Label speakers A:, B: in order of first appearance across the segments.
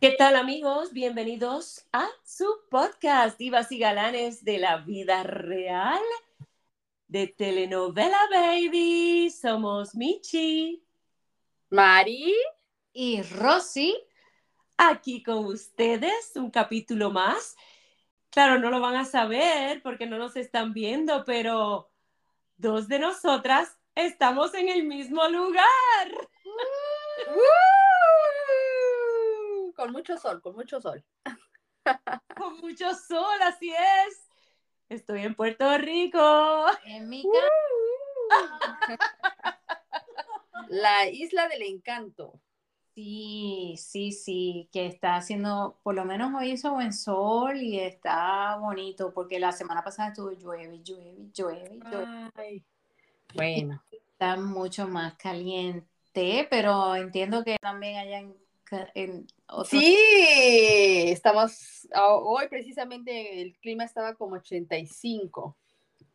A: ¿Qué tal amigos? Bienvenidos a su podcast Divas y Galanes de la Vida Real de Telenovela Baby. Somos Michi,
B: Mari
C: y Rosy.
A: Aquí con ustedes, un capítulo más. Claro, no lo van a saber porque no nos están viendo, pero dos de nosotras estamos en el mismo lugar.
B: Con mucho sol, con mucho sol.
A: con mucho sol, así es. Estoy en Puerto Rico.
C: En mi
B: La isla del encanto.
C: Sí, sí, sí, que está haciendo, por lo menos hoy hizo buen sol y está bonito, porque la semana pasada estuvo llueve, llueve, llueve, llueve.
B: Ay, bueno.
C: Está mucho más caliente, pero entiendo que también allá en, en otros...
B: Sí, estamos, hoy precisamente el clima estaba como 85,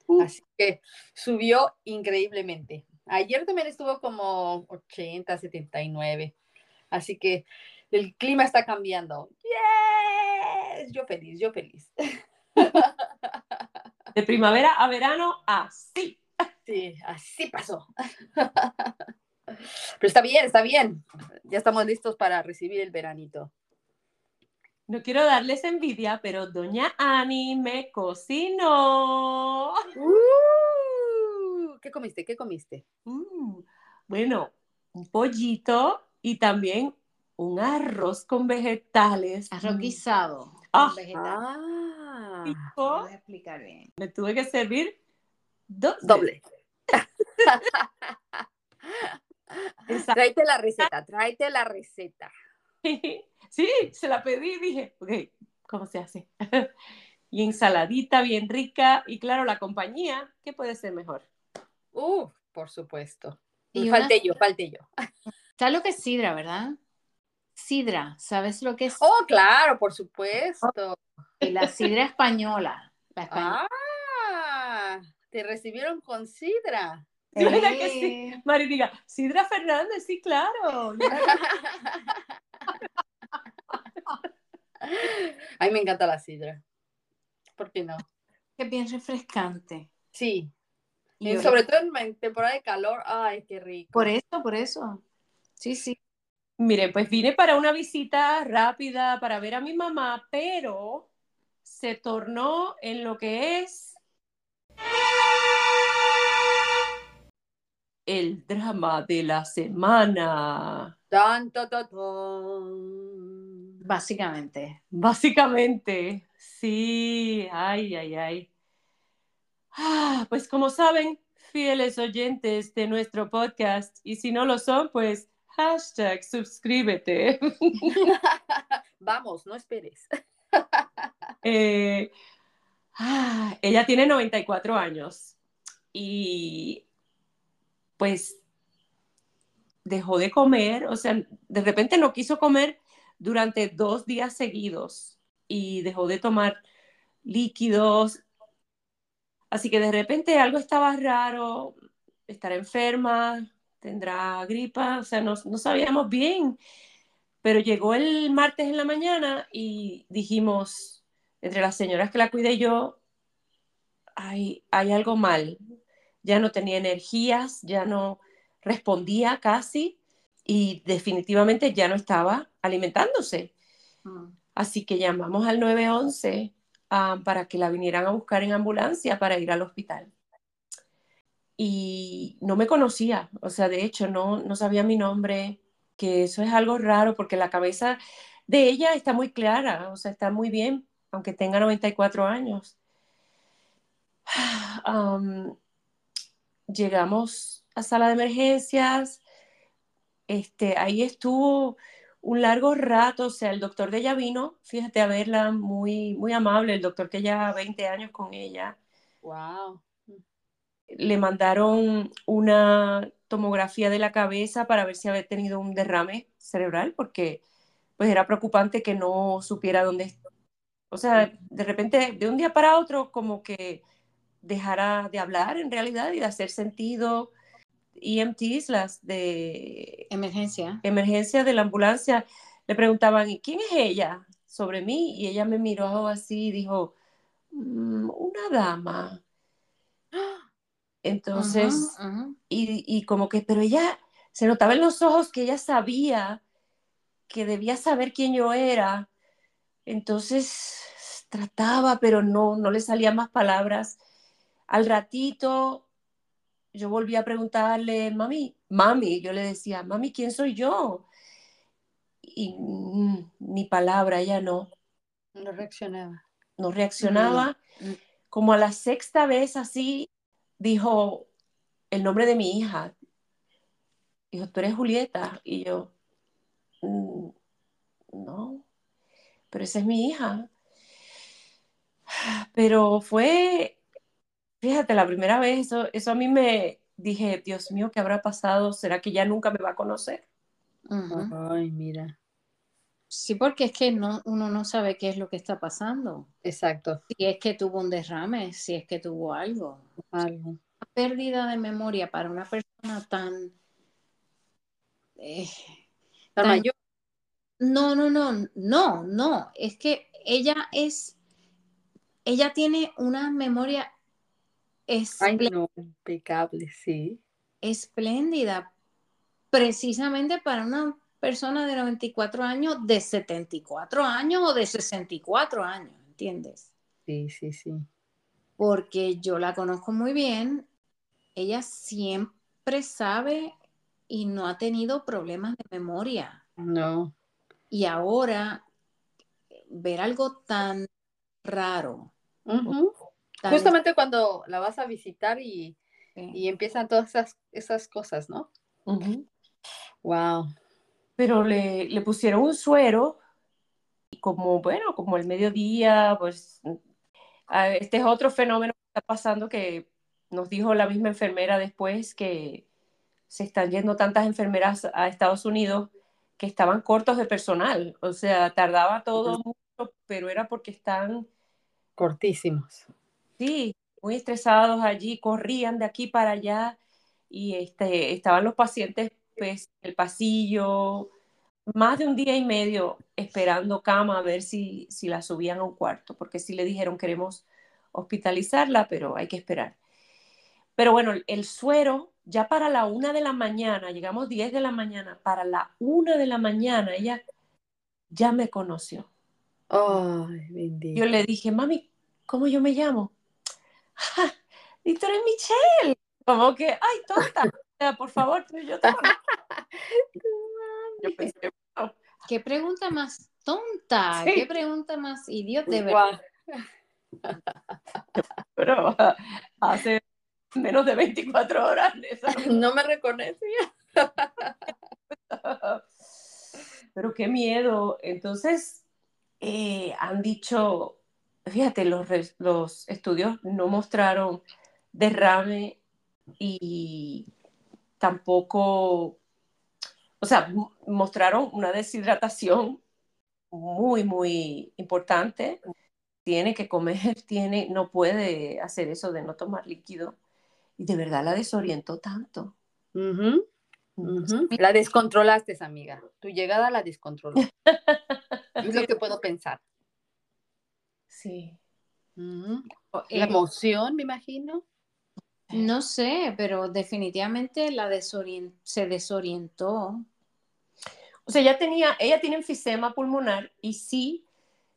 A: Uh.
B: así que subió increíblemente. Ayer también estuvo como 80, 79. Así que el clima está cambiando. ¡Yes! Yo feliz, yo feliz.
A: De primavera a verano, así.
B: Sí, así pasó. Pero está bien, está bien. Ya estamos listos para recibir el veranito.
A: No quiero darles envidia, pero doña Ani me cocinó.
B: Uh, ¿Qué comiste? ¿Qué comiste?
A: Uh, bueno, un pollito y también un arroz con vegetales.
C: Arroz guisado.
A: Ah.
C: con vegetales.
B: Ah,
A: Rico.
C: Voy a explicar bien.
A: Me tuve que servir dos.
B: doble.
A: Exacto.
B: Tráete la receta, tráete la receta.
A: Sí, se la pedí y dije, ok, ¿cómo se hace? Y ensaladita bien rica y claro, la compañía, ¿qué puede ser mejor?
B: Uh, por supuesto.
C: Y
B: falté yo, falté yo.
C: ¿Sabes lo que es sidra, verdad? Sidra, ¿sabes lo que es?
B: Oh, claro, por supuesto.
C: La sidra española. La española.
B: Ah, te recibieron con sidra.
A: ¿Sí, verdad que sí? Mari diga, Sidra Fernández, sí, claro.
B: A mí me encanta la sidra. ¿Por qué no?
C: que bien refrescante.
B: Sí,
C: Y
B: sobre todo en temporada de calor. Ay, qué rico.
C: Por eso, por eso. Sí, sí.
A: Miren, pues vine para una visita rápida para ver a mi mamá, pero se tornó en lo que es el drama de la semana.
B: Tan, ta.
C: Básicamente.
A: Básicamente, sí, ay, ay, ay. Ah, pues como saben, fieles oyentes de nuestro podcast, y si no lo son, pues hashtag suscríbete.
B: Vamos, no esperes.
A: Eh, ah, ella tiene 94 años y pues dejó de comer, o sea, de repente no quiso comer durante dos días seguidos y dejó de tomar líquidos. Así que de repente algo estaba raro, estará enferma, tendrá gripa, o sea, no, no sabíamos bien. Pero llegó el martes en la mañana y dijimos, entre las señoras que la cuidé yo, hay, hay algo mal. Ya no tenía energías, ya no respondía casi y definitivamente ya no estaba alimentándose.
C: Mm.
A: Así que llamamos al 911 ah, para que la vinieran a buscar en ambulancia para ir al hospital. Y no me conocía, o sea, de hecho no, no sabía mi nombre, que eso es algo raro porque la cabeza de ella está muy clara, o sea, está muy bien, aunque tenga 94 años. llegamos a sala de emergencias, este, ahí estuvo un largo rato, o sea, el doctor de ella vino, fíjate, a verla, muy, muy amable, el doctor que lleva 20 años con ella.
B: Wow.
A: Le mandaron una tomografía de la cabeza para ver si había tenido un derrame cerebral, porque pues era preocupante que no supiera dónde, o sea, de repente, de un día para otro, como que dejara de hablar en realidad y de hacer sentido. EMTs, las de
C: Emergencia.
A: emergencia de la ambulancia, le preguntaban, ¿y quién es ella? Sobre mí, y ella me miró así y dijo, "Mm, una dama. Entonces, y, y como que, pero ella, se notaba en los ojos que ella sabía que debía saber quién yo era. Entonces trataba, pero no, no le salían más palabras. Al ratito yo volví a preguntarle, mami, mami, yo le decía, mami, ¿quién soy yo? Y mm, ni palabra, ella no,
B: No reaccionaba.
A: no reaccionaba.
C: Mm.
A: Como a la sexta vez así, dijo el nombre de mi hija. Dijo, tú eres Julieta. Y yo, "Mm, no, pero esa es mi hija. Pero fue, fíjate, la primera vez, eso, eso a mí me dije, Dios mío, ¿qué habrá pasado? ¿Será que ya nunca me va a conocer?
B: Ay, mira.
C: Sí, porque es que no, uno no sabe qué es lo que está pasando.
B: Exacto.
C: Si es que tuvo un derrame, si es que tuvo algo.
B: Algo.
C: Una pérdida de memoria para una persona tan... eh,
B: Tan
C: Tan-
B: mayor.
C: no, no, no, no, no. Es que ella es... Ella tiene una memoria
B: Ay,
C: esplé-
B: no, impecable, sí.
C: espléndida, precisamente para una persona de 94 años, de 74 años o de 64 años, ¿entiendes?
B: Sí, sí, sí.
C: porque yo la conozco muy bien, ella siempre sabe y no ha tenido problemas de memoria.
B: No.
C: Y ahora ver algo tan raro.
B: Justamente cuando la vas a visitar y,
C: eh,
B: y empiezan todas esas, esas cosas, ¿no? Wow.
A: Pero le, le pusieron un suero y como, bueno, como el mediodía, pues este es otro fenómeno que está pasando que nos dijo la misma enfermera después que se están yendo tantas enfermeras a Estados Unidos que estaban cortos de personal, o sea, tardaba todo mucho, pero era porque están,
B: Cortísimos.
A: Sí, muy estresados allí, corrían de aquí para allá y este, estaban los pacientes pues en el pasillo, más de un día y medio esperando cama a ver si, si la subían a un cuarto, porque sí le dijeron queremos hospitalizarla, pero hay que esperar. Pero bueno, el, suero, ya para la una de la mañana, llegamos 10 de la mañana, para la una de la mañana ella ya me conoció.
B: Ay, bendito.
A: Yo le dije, mami, ¿cómo yo me llamo? "Ah, y eres Michelle. Como que, ay, tonta, o sea, por favor, tú y yo te conozco". Yo pensé, "Wow".
C: ¿Qué pregunta más tonta?
A: Sí.
C: ¿Qué pregunta más idiota? De verdad.
A: Pero hace menos de 24 horas.
B: No me reconocía.
A: Pero qué miedo. Entonces, eh, han dicho, fíjate, los, estudios no mostraron derrame y tampoco, o sea, mo- mostraron una deshidratación muy, muy importante. Tiene que comer, tiene, no puede hacer eso de no tomar líquido. Y de verdad la desorientó tanto.
B: La descontrolaste, amiga. Tu llegada la descontroló. Es lo que puedo pensar.
A: Sí.
C: Eh,
B: La emoción, me imagino.
C: no sé, pero definitivamente la desorien- se desorientó.
A: O sea, ella tenía, ella tiene enfisema pulmonar y sí,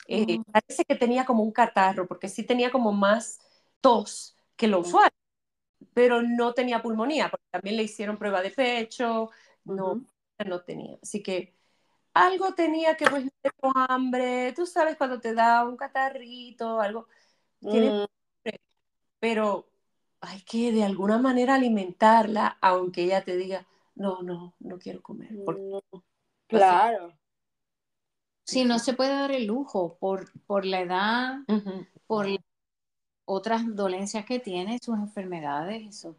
A: eh,
B: Mm.
A: parece que tenía como un catarro, porque sí tenía como más tos que lo
B: Mm.
A: usual, pero no tenía pulmonía, porque también le hicieron prueba de pecho, no, no tenía. Así que algo tenía que, pues, tengo hambre, tú sabes cuando te da un catarrito, algo, tiene
B: Mm,
A: pero hay que de alguna manera alimentarla, aunque ella te diga, no, no, no quiero comer. porque
B: no. Claro.
C: Sí, no se puede dar el lujo por, por la edad, por las otras dolencias que tiene, sus enfermedades, eso.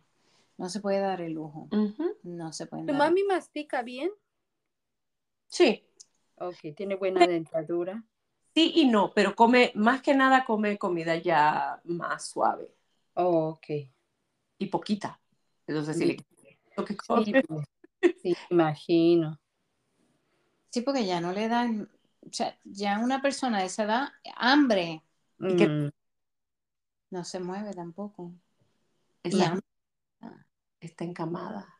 C: No se puede dar el lujo. No se puede
B: ¿Tu
C: dar.
B: mami mastica bien?
A: Sí,
B: Ok, tiene buena dentadura.
A: sí y no, pero come, más que nada come comida ya más suave
B: Oh, ok.
A: y poquita. Entonces, si le quito lo que
B: Sí,
A: come,
B: pues, sí, imagino.
C: Sí, porque ya no le dan, o sea, ya una persona de esa edad, hambre, y que
B: Mm,
C: no se mueve tampoco.
A: Es
C: Y
A: la-
C: hambre,
A: está encamada.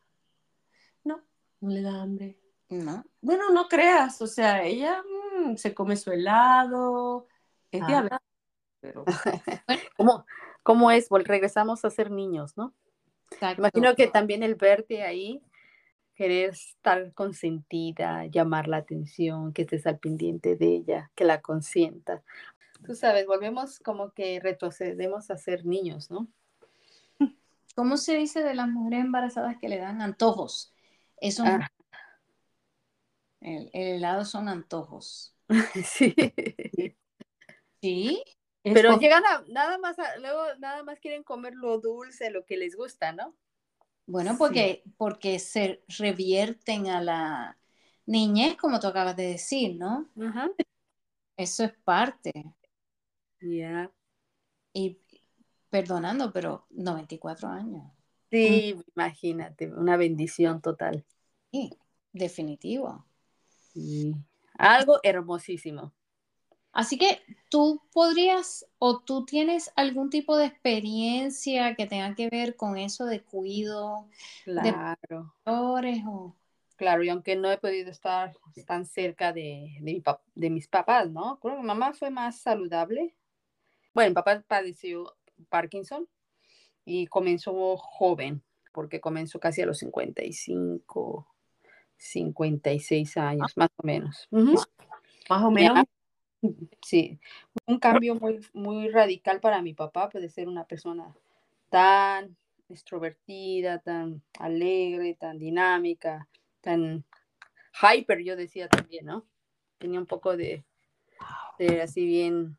A: No, no le da hambre.
C: ¿No?
A: Bueno, no creas, o sea, ella mm, se come su helado, es
B: Ah.
A: diabética, pero
B: ¿Cómo, cómo es? Vol- regresamos a ser niños, ¿no?
C: Exacto.
B: Imagino que también el verte ahí, querer estar consentida, llamar la atención, que estés al pendiente de ella, que la consienta. Tú sabes, volvemos como que retrocedemos a ser niños, ¿no?
C: ¿Cómo se dice de las mujeres embarazadas que le dan antojos? Eso,
B: Ah,
C: el, el helado son antojos.
B: sí.
C: ¿Sí?
B: Pero
A: por-
B: llegan a nada más, a- luego nada más quieren comer lo dulce, lo que les gusta, ¿no?
C: Bueno,
B: Sí.
C: porque, porque se revierten a la niñez, como tú acabas de decir, ¿no?
B: Ajá.
C: Eso es parte.
B: Ya.
C: Y perdonando, pero 94 años.
B: Sí, imagínate, una bendición total.
C: Sí, definitivo.
B: Algo hermosísimo.
C: Así que tú podrías o tú tienes algún tipo de experiencia que tenga que ver con eso de cuido,
B: Claro.
C: flores o...
B: Claro, y aunque no he podido estar tan cerca de, de, mi pap- de mis papás, ¿no? Creo que mi mamá fue más saludable. Bueno, mi papá padeció Parkinson y comenzó joven, porque comenzó casi a los 55, 56 años, más o menos.
A: Más o menos
B: Sí, un cambio muy, muy radical para mi papá, pues de ser una persona tan extrovertida, tan alegre, tan dinámica, tan hyper, yo decía también, ¿no? Tenía un poco de, de así bien,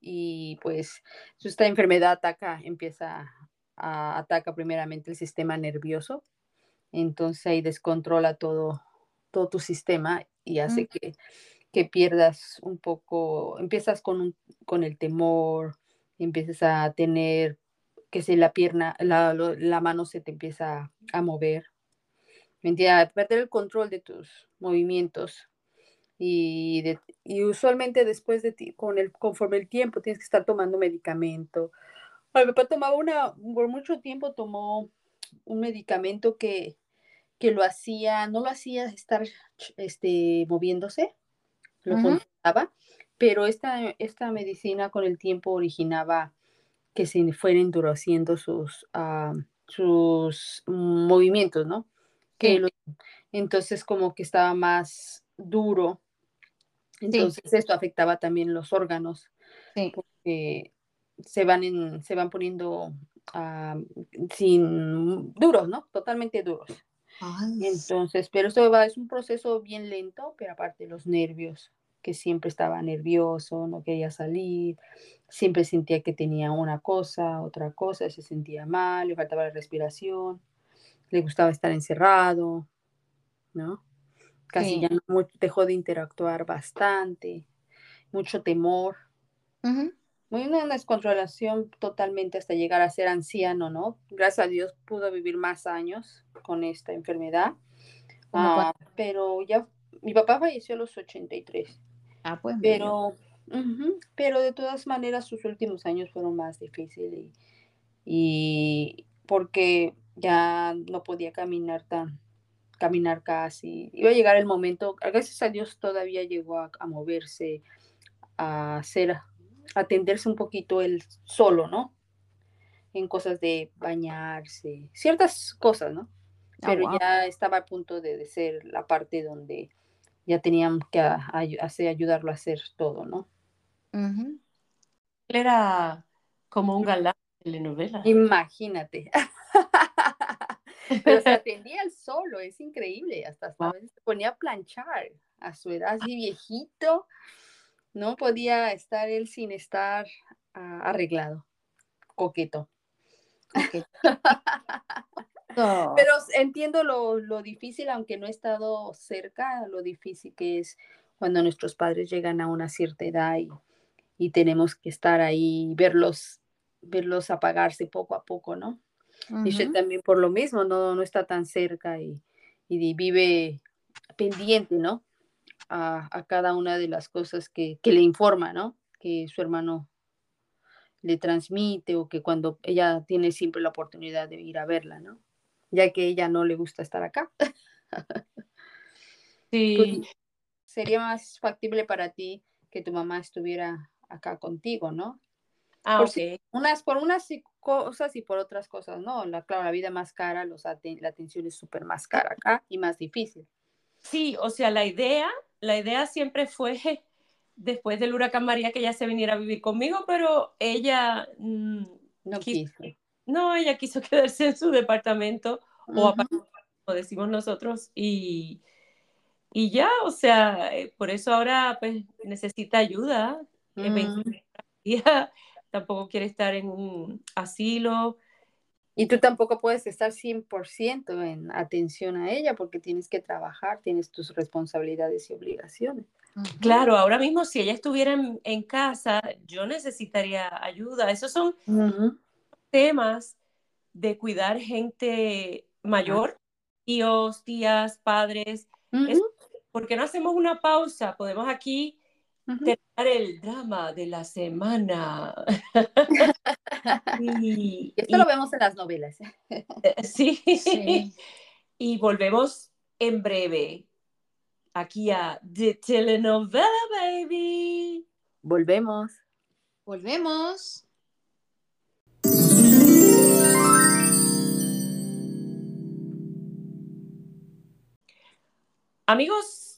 B: y pues esta enfermedad ataca, empieza a ataca primeramente el sistema nervioso, entonces ahí descontrola todo, todo tu sistema y hace que que pierdas un poco, empiezas con, un- con el temor, empiezas a tener que si la pierna, la, la mano se te empieza a mover, ¿me entiendes? A perder el control de tus movimientos. Y, de- y usualmente después de ti, con el, conforme el tiempo, tienes que estar tomando medicamento. Mi papá tomaba una, por mucho tiempo tomó un medicamento que, que lo hacía, no lo hacía estar este, moviéndose, lo
C: Ujú.
B: controlaba, pero esta, esta medicina con el tiempo originaba que se fueran endureciendo sus, ah, sus movimientos, ¿no? Que
C: Sí.
B: lo- entonces como que estaba más duro. Entonces esto afectaba también los órganos,
C: Sí.
B: porque se van, en, se van poniendo ah, sin duros, ¿no? Totalmente duros.
C: Ay,
B: Entonces, pero esto va, es un proceso bien lento, pero aparte los nervios, que siempre estaba nervioso, no quería salir, siempre sentía que tenía una cosa, otra cosa, se sentía mal, le faltaba la respiración, le gustaba estar encerrado, ¿no? Casi
C: Sí.
B: ya no dejó de interactuar bastante, mucho temor, una descontrolación totalmente hasta llegar a ser anciano, ¿no? Gracias a Dios pudo vivir más años con esta enfermedad.
C: ¿Cómo
B: Ah, pero ya, mi papá falleció a los 83,
C: Ah, pues
B: pero, pero de todas maneras sus últimos años fueron más difíciles y, y porque ya no podía caminar tan, caminar casi. Iba a llegar el momento, gracias a Dios todavía llegó a, a moverse, a hacer, atenderse un poquito él solo, ¿no? En cosas de bañarse, ciertas cosas, ¿no?
C: Ah,
B: pero
C: wow.
B: ya estaba a punto de, de ser la parte donde ya tenían que a- hacer, ayudarlo a hacer todo, ¿no?
A: Él era como un galán de telenovela.
B: Imagínate. Pero se atendía él solo, es increíble. Hasta, hasta a veces se ponía a planchar a su edad, así viejito. No podía estar él sin estar ah, arreglado, coqueto. Pero entiendo lo, lo difícil, aunque no he estado cerca, lo difícil que es cuando nuestros padres llegan a una cierta edad y, y tenemos que estar ahí, verlos, verlos apagarse poco a poco, ¿no? Y
C: ujú.
B: también por lo mismo, no, no está tan cerca y, y vive pendiente, ¿no? A, cada una de las cosas que, que le informa, ¿no? Que su hermano le transmite o que cuando ella tiene siempre la oportunidad de ir a verla, ¿no? Ya que ella no le gusta estar acá.
A: Sí.
B: Pues, sería más factible para ti que tu mamá estuviera acá contigo, ¿no?
A: Ah,
B: por, si- unas, por unas sí- cosas y por otras cosas, ¿no? La, claro, la vida más cara, los aten- la atención es súper más cara acá y más difícil.
A: Sí, o sea, la idea, la idea siempre fue después del huracán María que ella se viniera a vivir conmigo, pero ella mm,
B: No
A: Quiso-
B: quiso.
A: no, ella quiso quedarse en su departamento o aparte, como decimos nosotros, y, y ya, o sea, eh, por eso ahora pues necesita ayuda. 24 días, tampoco quiere estar en un asilo.
B: Y tú tampoco puedes estar 100% en atención a ella porque tienes que trabajar, tienes tus responsabilidades y obligaciones.
A: Claro, ahora mismo si ella estuviera en, en casa, yo necesitaría ayuda. Esos son temas de cuidar gente mayor, tíos, tías, padres.
B: Ujú,
A: Es- ¿Por qué no hacemos una pausa? Podemos aquí terminar el drama de la semana. y,
B: Y esto lo vemos en las novelas.
A: y- sí.
C: Sí.
A: y volvemos en breve aquí a The Telenovela Baby.
B: Volvemos.
C: Volvemos.
A: Amigos,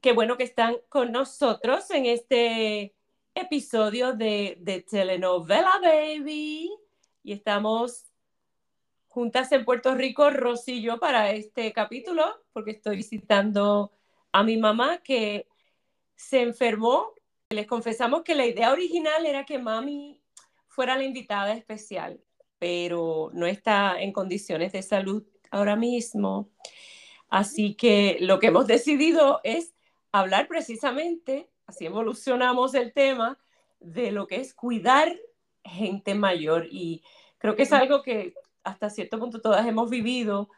A: qué bueno que están con nosotros en este episodio de, de Telenovela Baby. Y estamos juntas en Puerto Rico, Rosy y yo, para este capítulo, porque estoy visitando a mi mamá que se enfermó. Les confesamos que la idea original era que mami fuera la invitada especial, pero no está en condiciones de salud ahora mismo. Así que lo que hemos decidido es hablar precisamente, así evolucionamos el tema, de lo que es cuidar gente mayor. Y creo que es algo que hasta cierto punto todas hemos vivido.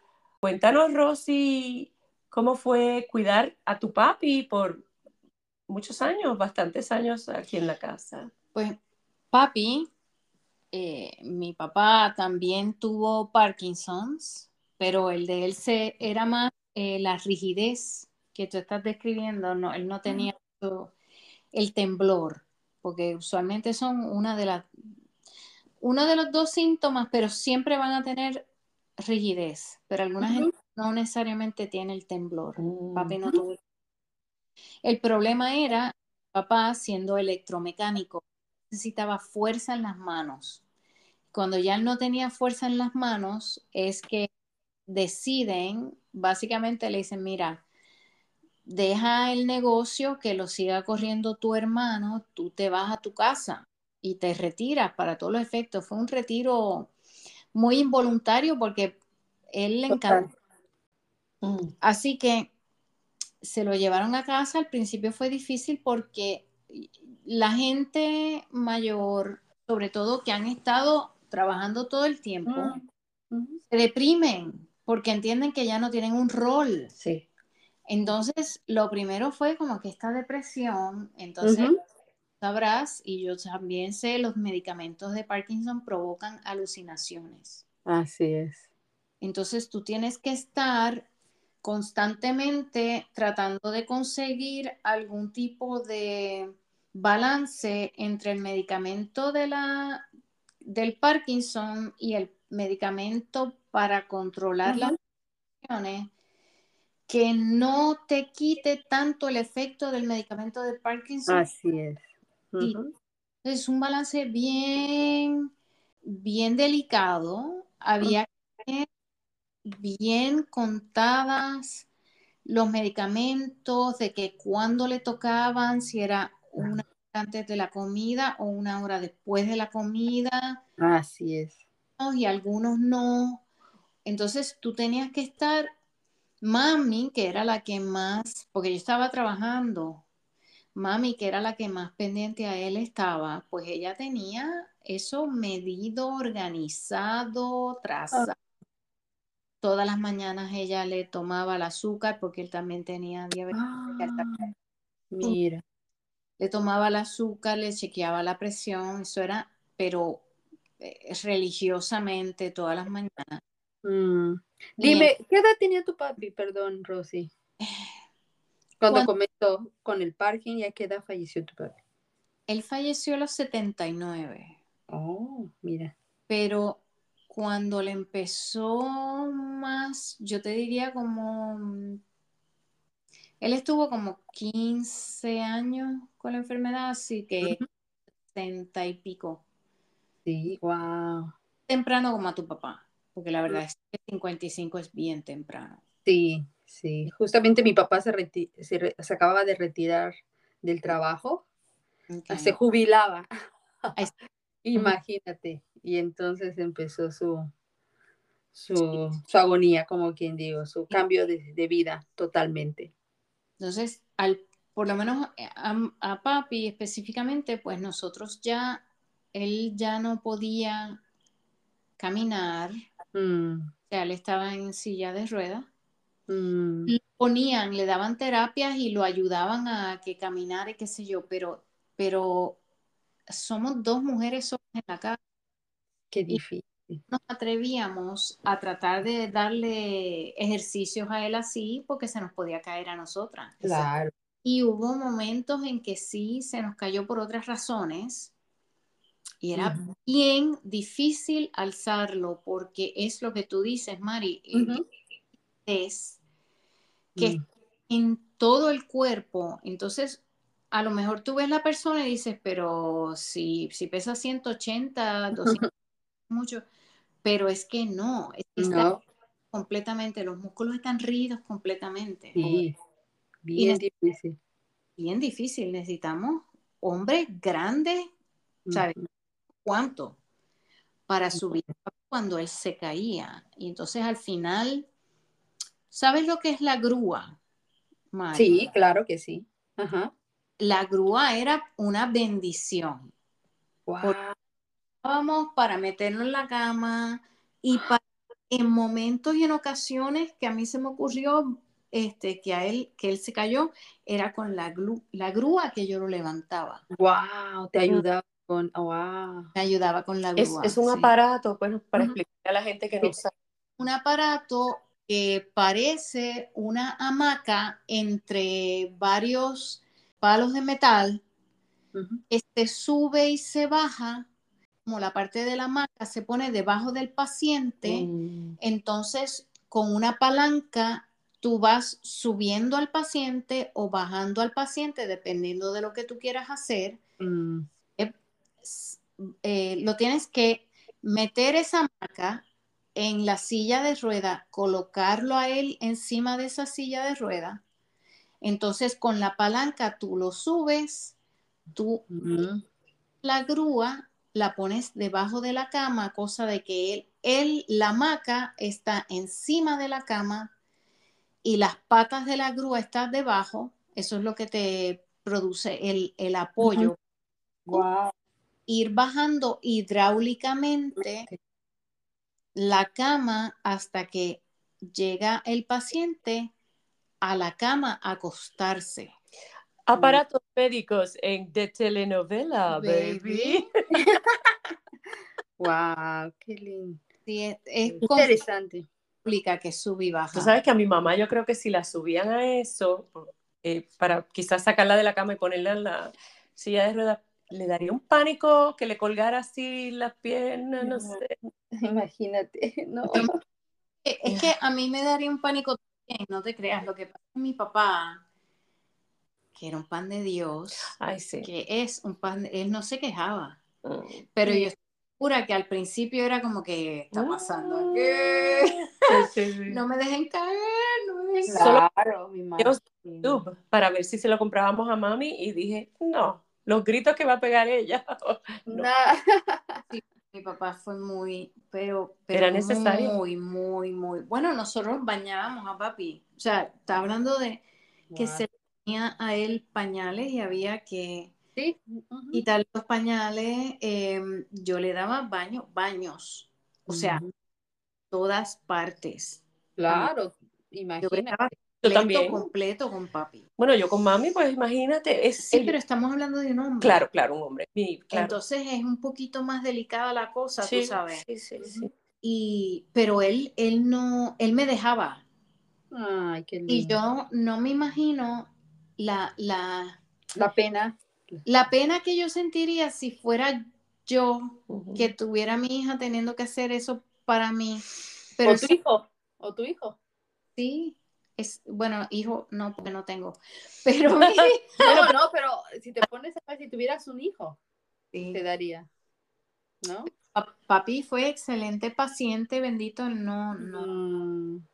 A: Cuéntanos, Rosy, cómo fue cuidar a tu papi por muchos años, bastantes años aquí en la casa.
C: Pues papi, eh, mi papá también tuvo Parkinson's, pero el de él se, era más eh, la rigidez que tú estás describiendo, no, él no tenía el temblor, porque usualmente son una de las, uno de los dos síntomas, pero siempre van a tener rigidez, pero alguna gente no necesariamente tiene el temblor. Papi no
B: Ujú.
C: tuvo. El problema era, papá siendo electromecánico, necesitaba fuerza en las manos. Cuando ya él no tenía fuerza en las manos, es que deciden, básicamente le dicen, mira, deja el negocio que lo siga corriendo tu hermano, tú te vas a tu casa y te retiras para todos los efectos. Fue un retiro muy involuntario porque él le encantó.
B: Total.
C: Así que se lo llevaron a casa. Al principio fue difícil porque la gente mayor, sobre todo que han estado trabajando todo el tiempo,
B: Mm,
C: se deprimen porque entienden que ya no tienen un rol.
B: Sí.
C: Entonces, lo primero fue como que esta depresión, entonces sabrás, y yo también sé, los medicamentos de Parkinson provocan alucinaciones.
B: Así es.
C: Entonces tú tienes que estar constantemente tratando de conseguir algún tipo de balance entre el medicamento de la, del Parkinson y el medicamento para controlar las
B: Ujú.
C: Que no te quite tanto el efecto del medicamento de Parkinson.
B: Así es.
C: Es un balance bien, bien delicado. Había que tener bien contadas los medicamentos, de que cuando le tocaban, si era una hora antes de la comida o una hora después de la comida,
B: Así es.
C: y algunos no. Entonces tú tenías que estar, mami, que era la que más, porque yo estaba trabajando, mami, que era la que más pendiente a él estaba, pues ella tenía eso medido, organizado, trazado. Todas las mañanas ella le tomaba el azúcar porque él también tenía diabetes.
B: Ah, Mira.
C: Le tomaba el azúcar, le chequeaba la presión, eso era, pero eh, religiosamente todas las mañanas.
B: Mm. Dime, ¿qué edad tenía tu papi? Perdón, Rosy. Cuando
C: Cuando-
B: comenzó con el parking, ¿y a qué edad falleció tu papi?
C: Él falleció a los 79,
B: Oh, mira.
C: pero cuando le empezó más, yo te diría como, mm, él estuvo como 15 años con la enfermedad, así que
B: Ujú.
C: 60 y pico.
B: Sí, wow.
C: Temprano como a tu papá, porque la verdad es que 55 es bien temprano.
B: Sí, sí. Justamente mi papá se, reti- se, re- se acababa de retirar del trabajo,
C: Ok.
B: se jubilaba. Imagínate. Y entonces empezó su, su, su agonía, como quien digo, su cambio de, de vida totalmente.
C: Entonces, al, por lo menos eh, a, a papi específicamente, pues nosotros ya, él ya no podía caminar,
B: Mm,
C: o sea, él estaba en silla de ruedas.
B: mm,
C: Le ponían, le daban terapias y lo ayudaban a que caminara y qué sé yo, pero, pero somos dos mujeres solas en la casa.
B: qué difícil.
C: nos atrevíamos a tratar de darle ejercicios a él así porque se nos podía caer a nosotras. O sea,
B: Claro.
C: y hubo momentos en que sí se nos cayó por otras razones y era bien difícil alzarlo porque es lo que tú dices, Mari, eh, es que
B: Mm,
C: en todo el cuerpo. Entonces, a lo mejor tú ves la persona y dices, pero si, si pesa 180, 200, mucho, pero es que no, es que está
B: No,
C: completamente, los músculos están rígidos completamente.
B: sí, bien difícil.
C: Bien difícil, necesitamos hombres grandes, ¿sabes? ¿Cuánto? Para subir cuando él se caía. Y entonces al final, ¿sabes lo que es la grúa?
B: Sí, claro que sí. Ajá.
C: La grúa era una bendición.
B: Wow.
C: Vamos para meterlo en la cama y para, en momentos y en ocasiones que a mí se me ocurrió este, que a él, que él se cayó, era con la, glu- la grúa que yo lo levantaba.
B: Wow, te ayudaba con. Wow.
C: Me ayudaba con la
A: Es,
C: grúa.
A: es un
C: sí.
A: aparato, bueno, para
B: Ujú.
A: explicarle a la gente que no sabe.
C: un aparato que parece una hamaca entre varios palos de metal. Este sube y se baja, como la parte de la hamaca se pone debajo del paciente.
A: Mm.
C: Entonces, con una palanca, tú vas subiendo al paciente o bajando al paciente, dependiendo de lo que tú quieras hacer.
B: Mm,
C: eh, lo tienes que meter esa hamaca en la silla de rueda, colocarlo a él encima de esa silla de rueda. Entonces, con la palanca tú lo subes, tú la grúa la pones debajo de la cama, cosa de que él, él, la hamaca está encima de la cama y las patas de la grúa están debajo. Eso es lo que te produce el, el apoyo.
B: Wow.
C: Ir bajando hidráulicamente la cama hasta que llega el paciente a la cama a acostarse.
A: Aparatos médicos en de telenovela, baby.
B: Wow, qué lindo.
C: Sí, es, es
B: Interesante.
C: complica que sube y baja.
A: Tú sabes que a mi mamá yo creo que si la subían a eso, eh, para quizás sacarla de la cama y ponerla en la silla de ruedas, le daría un pánico que le colgara así las piernas, no
B: Ajá.
A: sé.
B: Imagínate, no.
C: Es que a mí me daría un pánico también, no te creas. Lo que pasa con mi papá, que era un pan de Dios,
A: Ay, sí.
C: que es un pan, de- él no se quejaba.
A: Mm.
C: Pero
B: Sí.
C: yo estoy segura que al principio era como que está pasando
A: Mm.
C: aquí.
A: Sí, sí, sí.
C: No me dejen caer, no me dejen caer.
B: Claro, mi madre.
A: Dios, YouTube para ver si se lo comprábamos a mami y dije, no, los gritos que va a pegar ella. No.
B: Nah.
C: Mi papá fue muy, pero, pero
A: Era necesario.
C: muy, muy, muy. Bueno, nosotros bañábamos a papi. O sea, está hablando de que
B: Wow.
C: se le ponía a él pañales y había que
B: Sí. ujú.
C: quitar los pañales. eh, yo le daba baño, baños. O sea, todas partes.
B: claro,
C: Yo
B: imagínate.
C: bregaba
A: Yo también.
C: completo con papi.
A: Bueno, yo con mami, pues imagínate. Es,
C: Sí, pero estamos hablando de un hombre.
A: Claro, claro, un hombre. Claro.
C: Entonces es un poquito más delicada la cosa,
A: Sí,
C: tú sabes.
A: sí, sí, sí.
C: Y, pero él, él no, él me dejaba.
B: Ay, qué lindo.
C: Y yo no me imagino la, la,
B: La pena.
C: la pena que yo sentiría si fuera yo que tuviera a mi hija teniendo que hacer eso para mí.
B: o tu hijo. O tu hijo.
C: sí, es, bueno, hijo, no, porque no tengo. Pero
B: No, no, pero si te pones a ver, si tuvieras un hijo,
C: sí.
B: te daría. ¿No?
C: Pa- papi fue excelente paciente, bendito, no, no.
B: Mm.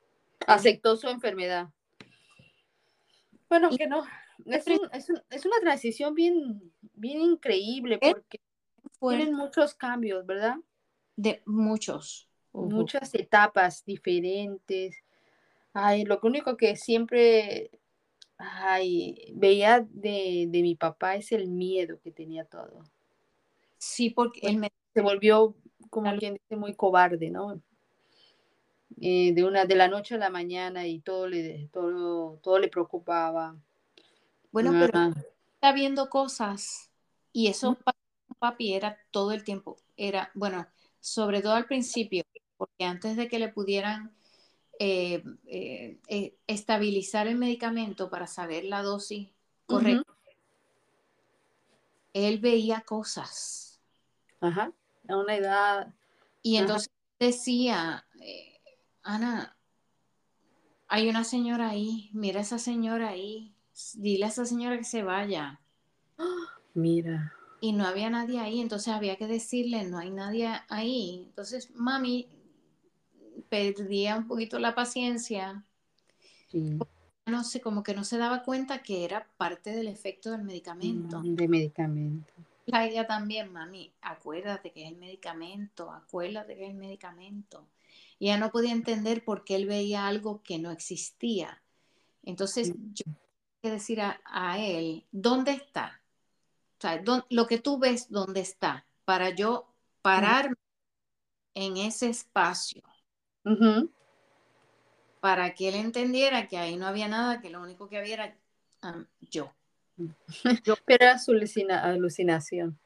B: Aceptó su enfermedad. Bueno,
C: Y-
B: que no. Es, un- es, un- es una transición bien, bien increíble porque
C: Fue
B: tienen muchos cambios, ¿verdad?
C: de muchos.
B: Muchas etapas diferentes. Ay, lo único que siempre ay, veía de, de mi papá es el miedo que tenía todo.
C: Sí, porque él me
B: Se volvió, como
C: Claro.
B: quien dice, muy cobarde, ¿no? Eh, de una de la noche a la mañana y todo le todo, todo le preocupaba.
C: Bueno, pero
B: Ah,
C: está viendo cosas y eso papi era todo el tiempo. Era, bueno, sobre todo al principio, porque antes de que le pudieran eh, eh, eh, estabilizar el medicamento para saber la dosis correcta, él veía cosas.
B: Ajá. A una edad.
C: Y
B: Ajá.
C: entonces decía, eh, Ana, hay una señora ahí, mira a esa señora ahí, dile a esa señora que se vaya.
B: Mira.
C: y no había nadie ahí, entonces había que decirle, no hay nadie ahí. Entonces mami perdía un poquito la paciencia,
B: Sí.
C: no sé, como que no se daba cuenta que era parte del efecto del medicamento.
B: Mm, De medicamento.
C: A ella también, mami, acuérdate que es el medicamento, acuérdate que es el medicamento. Y ella no podía entender por qué él veía algo que no existía. Entonces yo tenía que decir a, a él, ¿dónde está? O sea, lo que tú ves, ¿dónde está? Para yo pararme en ese espacio,
B: Ujú.
C: para que él entendiera que ahí no había nada, que lo único que había era um, yo,
B: Pero era su alucina- alucinación.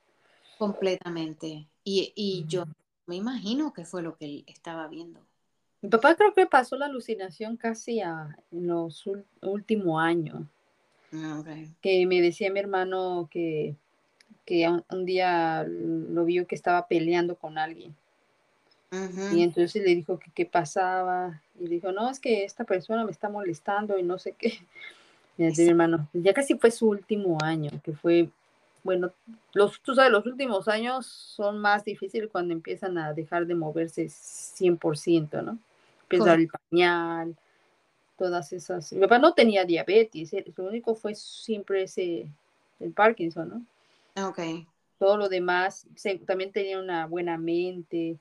C: completamente. Y, y yo me imagino que fue lo que él estaba viendo.
B: Mi papá creo que pasó la alucinación casi a, en los ul- último año.
C: Ah.
B: Que me decía mi hermano que, que un, un día lo vio que estaba peleando con alguien. Y entonces le dijo que qué pasaba. Y dijo, no, es que esta persona me está molestando y no sé qué. Y mi hermano, ya casi fue su último año, que fue, bueno, los, tú sabes, los últimos años son más difíciles cuando empiezan a dejar de moverse 100%, ¿no? Empieza el pañal, todas esas. Mi papá no tenía diabetes, eh, lo único fue siempre ese, el Parkinson, ¿no?
C: Ok.
B: Todo lo demás, se- también tenía una buena mente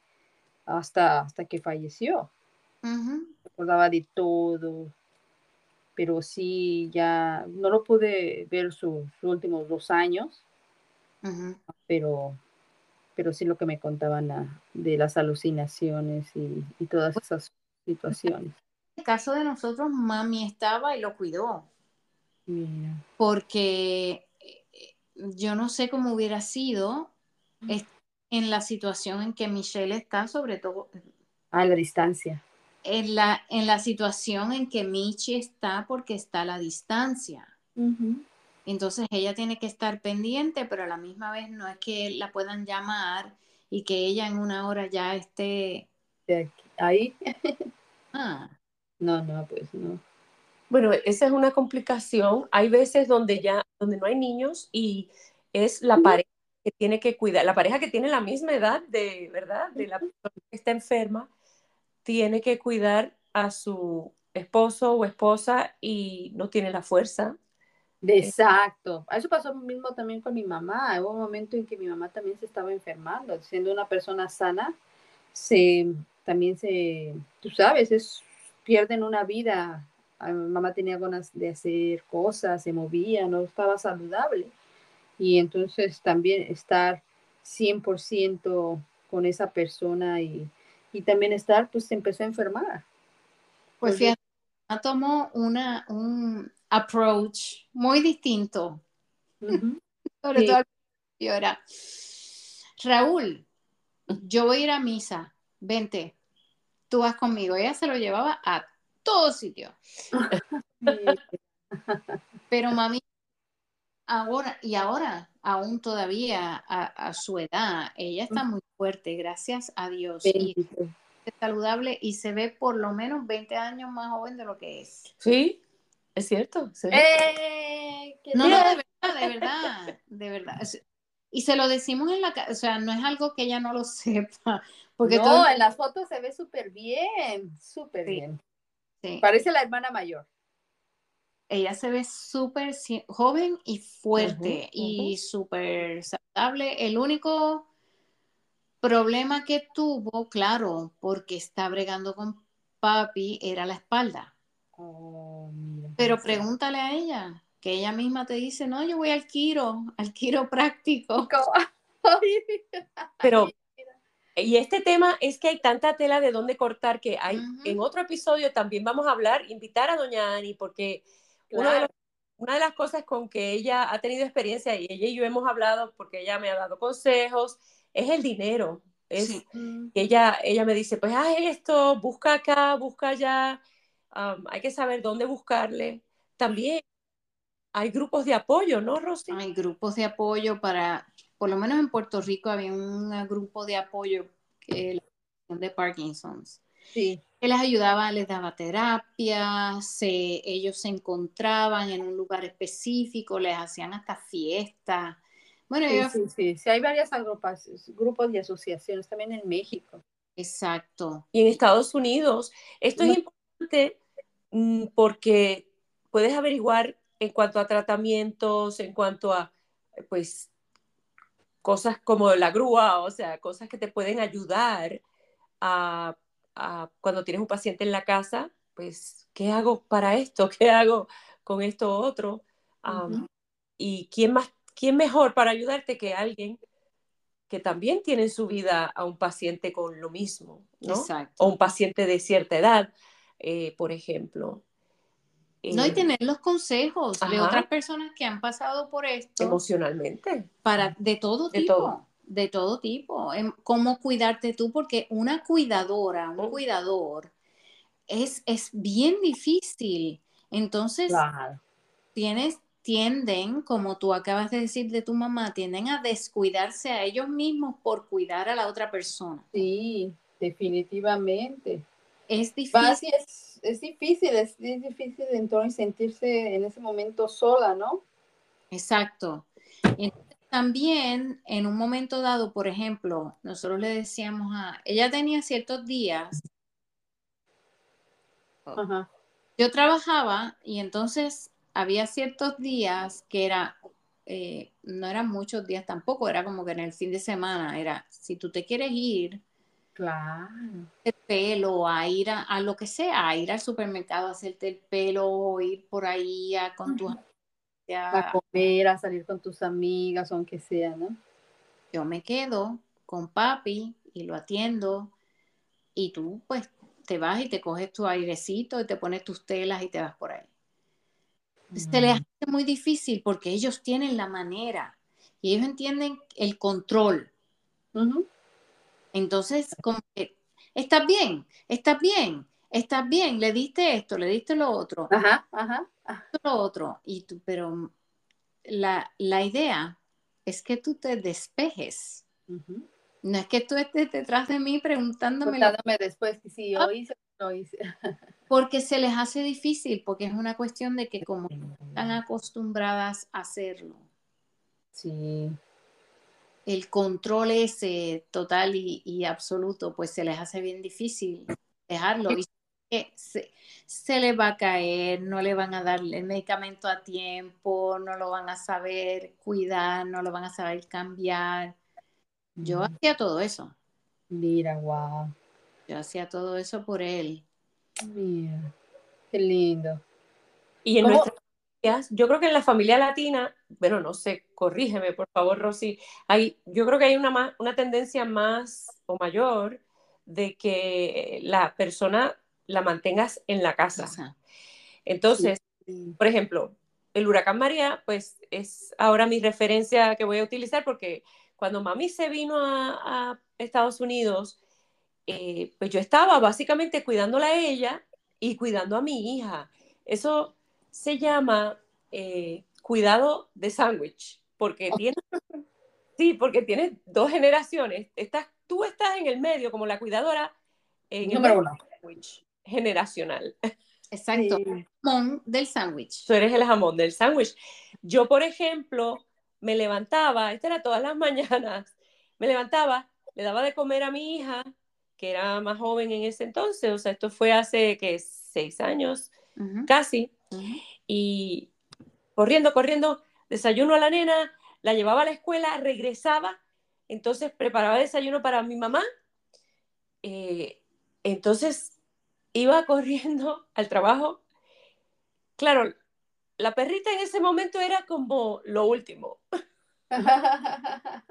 B: hasta, hasta que falleció.
C: Ujú.
B: acordaba de todo, pero sí, ya no lo pude ver sus últimos dos años, pero, pero sí lo que me contaban de las alucinaciones y, y todas esas situaciones.
C: En el caso de nosotros, mami estaba y lo cuidó.
B: Mira.
C: porque eh, yo no sé cómo hubiera sido en la situación en que Michelle está, sobre todo
B: A la distancia.
C: en la, en la situación en que Michi está porque está a la distancia. Entonces ella tiene que estar pendiente, pero a la misma vez no es que la puedan llamar y que ella en una hora ya esté...
B: Ahí,
C: Ah,
B: no, no, pues no.
A: Bueno, esa es una complicación. Hay veces donde ya, donde no hay niños y es la pareja que tiene que cuidar, la pareja que tiene la misma edad de, ¿verdad? De la persona que está enferma, tiene que cuidar a su esposo o esposa y no tiene la fuerza.
B: Exacto. Eso pasó mismo también con mi mamá. Hubo un momento en que mi mamá también se estaba enfermando. Siendo una persona sana, se, también se, tú sabes, es, pierden una vida. Mi mamá tenía ganas de hacer cosas, se movía, no estaba saludable. Y entonces también estar 100% con esa persona y, y también estar, pues se empezó a enfermar.
C: pues fíjate, tomó una, un approach muy distinto. Sobre todo era, Raúl, yo voy a ir a misa, vente, tú vas conmigo. Ella se lo llevaba a todo sitio. Pero mami, ahora, y ahora, aún todavía a, su edad, ella está muy fuerte, gracias a Dios. Y es saludable y se ve por lo menos 20 años más joven de lo que es.
A: Sí, es cierto.
B: Eh,
C: no, no, de verdad, de verdad, de verdad. Y se lo decimos en la casa, o sea, no es algo que ella no lo sepa. Porque
B: no, en las fotos se ve súper bien, súper bien. Parece la hermana mayor.
C: Ella se ve súper joven y fuerte y súper saludable. El único problema que tuvo, claro, porque está bregando con papi, era la espalda. Oh, Pero pregúntale a ella, que ella misma te dice, no, yo voy al quiro, al quiro práctico.
A: Pero, y este tema es que hay tanta tela de dónde cortar que hay, en otro episodio también vamos a hablar, invitar a doña Ani, porque una de las cosas con que ella ha tenido experiencia y ella y yo hemos hablado, porque ella me ha dado consejos, es el dinero. Es, ella, ella me dice, pues haz esto, busca acá, busca allá, hay que saber dónde buscarle. También hay grupos de apoyo, ¿no, Rosy?
C: Hay grupos de apoyo para, por lo menos en Puerto Rico había un grupo de apoyo que de Parkinson's.
B: Sí.
C: Que les ayudaba, les daba terapia, ellos se encontraban en un lugar específico, les hacían hasta fiestas.
B: Bueno, sí, sí, sí, hay varias grupos y asociaciones también en México.
C: Exacto.
A: Y en Estados Unidos. Esto es importante mm, porque puedes averiguar en cuanto a tratamientos, en cuanto a, pues, cosas como la grúa, o sea, cosas que te pueden ayudar a, cuando tienes un paciente en la casa, pues, ¿qué hago para esto? ¿Qué hago con esto otro? ¿Y quién más, quién mejor para ayudarte que alguien que también tiene en su vida a un paciente con lo mismo, ¿no? O un paciente de cierta edad, eh, por ejemplo.
C: No, y tener los consejos de otras personas que han pasado por esto.
A: Emocionalmente.
C: Para, de todo tipo. De todo tipo. cómo cuidarte tú, porque una cuidadora, un cuidador, es, es bien difícil. Entonces, tienes, tienden, como tú acabas de decir de tu mamá, tienden a descuidarse a ellos mismos por cuidar a la otra persona.
B: Sí, definitivamente.
C: Es difícil
B: es difícil, es, difícil entonces sentirse en ese momento sola, ¿no?
C: Exacto. También en un momento dado, por ejemplo, nosotros le decíamos a, ella tenía ciertos días, yo trabajaba y entonces había ciertos días que era, eh, no eran muchos días tampoco, era como que en el fin de semana, era, si tú te quieres ir,
B: Claro.
C: El pelo, a ir a, lo que sea, a ir al supermercado a hacerte el pelo, o ir por ahí a, con tus
B: a comer, a salir con tus amigas, aunque sea, ¿no?
C: Yo me quedo con papi y lo atiendo y tú pues te vas y te coges tu airecito y te pones tus telas y te vas por ahí. Se les hace muy difícil porque ellos tienen la manera y ellos entienden el control. Entonces, como que, ¿estás bien? ¿Estás bien? ¿Estás bien? Le diste esto, le diste lo otro.
B: Ajá, ajá.
C: Lo otro. Y tú, pero la, idea es que tú te despejes. No es que tú estés detrás de mí preguntándome.
B: Preguntándome después si yo hice o no hice.
C: porque se les hace difícil, porque es una cuestión de que como están acostumbradas a hacerlo.
B: Sí
C: el control ese total y, absoluto, pues se les hace bien difícil dejarlo. Y se, se les va a caer, no le van a dar el medicamento a tiempo, no lo van a saber cuidar, no lo van a saber cambiar. Yo hacía todo eso.
B: Mira, wow.
C: Yo hacía todo eso por él.
B: Mira, qué lindo.
A: Y en nuestra yo creo que en la familia latina, bueno, no sé, corrígeme por favor, Rosy, hay, yo creo que hay una, una tendencia más o mayor de que la persona la mantengas en la casa. Entonces, por ejemplo, el huracán María, pues es ahora mi referencia que voy a utilizar porque cuando mami se vino a, a Estados Unidos, eh, pues yo estaba básicamente cuidándola a ella y cuidando a mi hija. Eso se llama eh, cuidado de sándwich, porque tiene, sí, porque tienes dos generaciones. Estás, tú estás en el medio como la cuidadora en el sándwich generacional.
C: Exacto, jamón del sándwich.
A: Tú eres el jamón del sándwich. Yo, por ejemplo, me levantaba, esta era todas las mañanas, me levantaba, le daba de comer a mi hija, que era más joven en ese entonces, o sea, esto fue hace que seis años, casi, y corriendo, corriendo, desayuno a la nena, la llevaba a la escuela, regresaba, entonces preparaba desayuno para mi mamá, eh, entonces iba corriendo al trabajo. Claro, la perrita en ese momento era como lo último.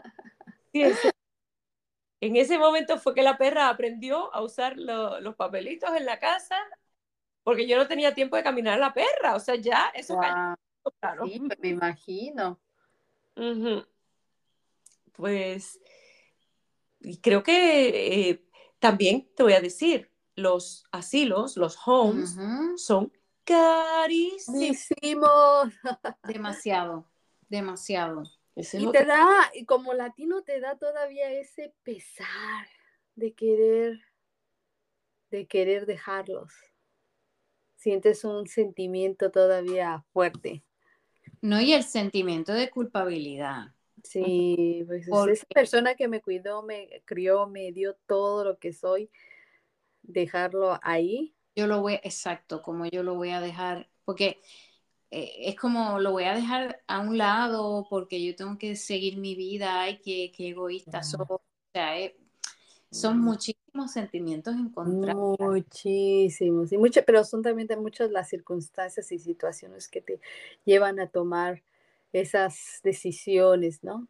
A: en ese momento fue que la perra aprendió a usar los papelitos en la casa porque yo no tenía tiempo de caminar a la perra, o sea, ya eso
B: claro. Sí, me imagino.
A: Pues, creo que eh, también te voy a decir, los asilos, los homes, son carísimos.
C: demasiado, demasiado.
B: y te da, y como latino te da todavía ese pesar de querer, de querer dejarlos sientes un sentimiento todavía fuerte.
C: No, y el sentimiento de culpabilidad.
B: Sí, pues esa persona que me cuidó, me crió, me dio todo lo que soy, dejarlo ahí.
C: Yo lo voy, exacto, como yo lo voy a dejar, porque eh, es como lo voy a dejar a un lado porque yo tengo que seguir mi vida, ay, qué, qué egoísta soy. O sea, eh, son muchísimos sentimientos encontrados.
B: Muchísimos, y mucho, pero son también muchas las circunstancias y situaciones que te llevan a tomar esas decisiones, ¿no?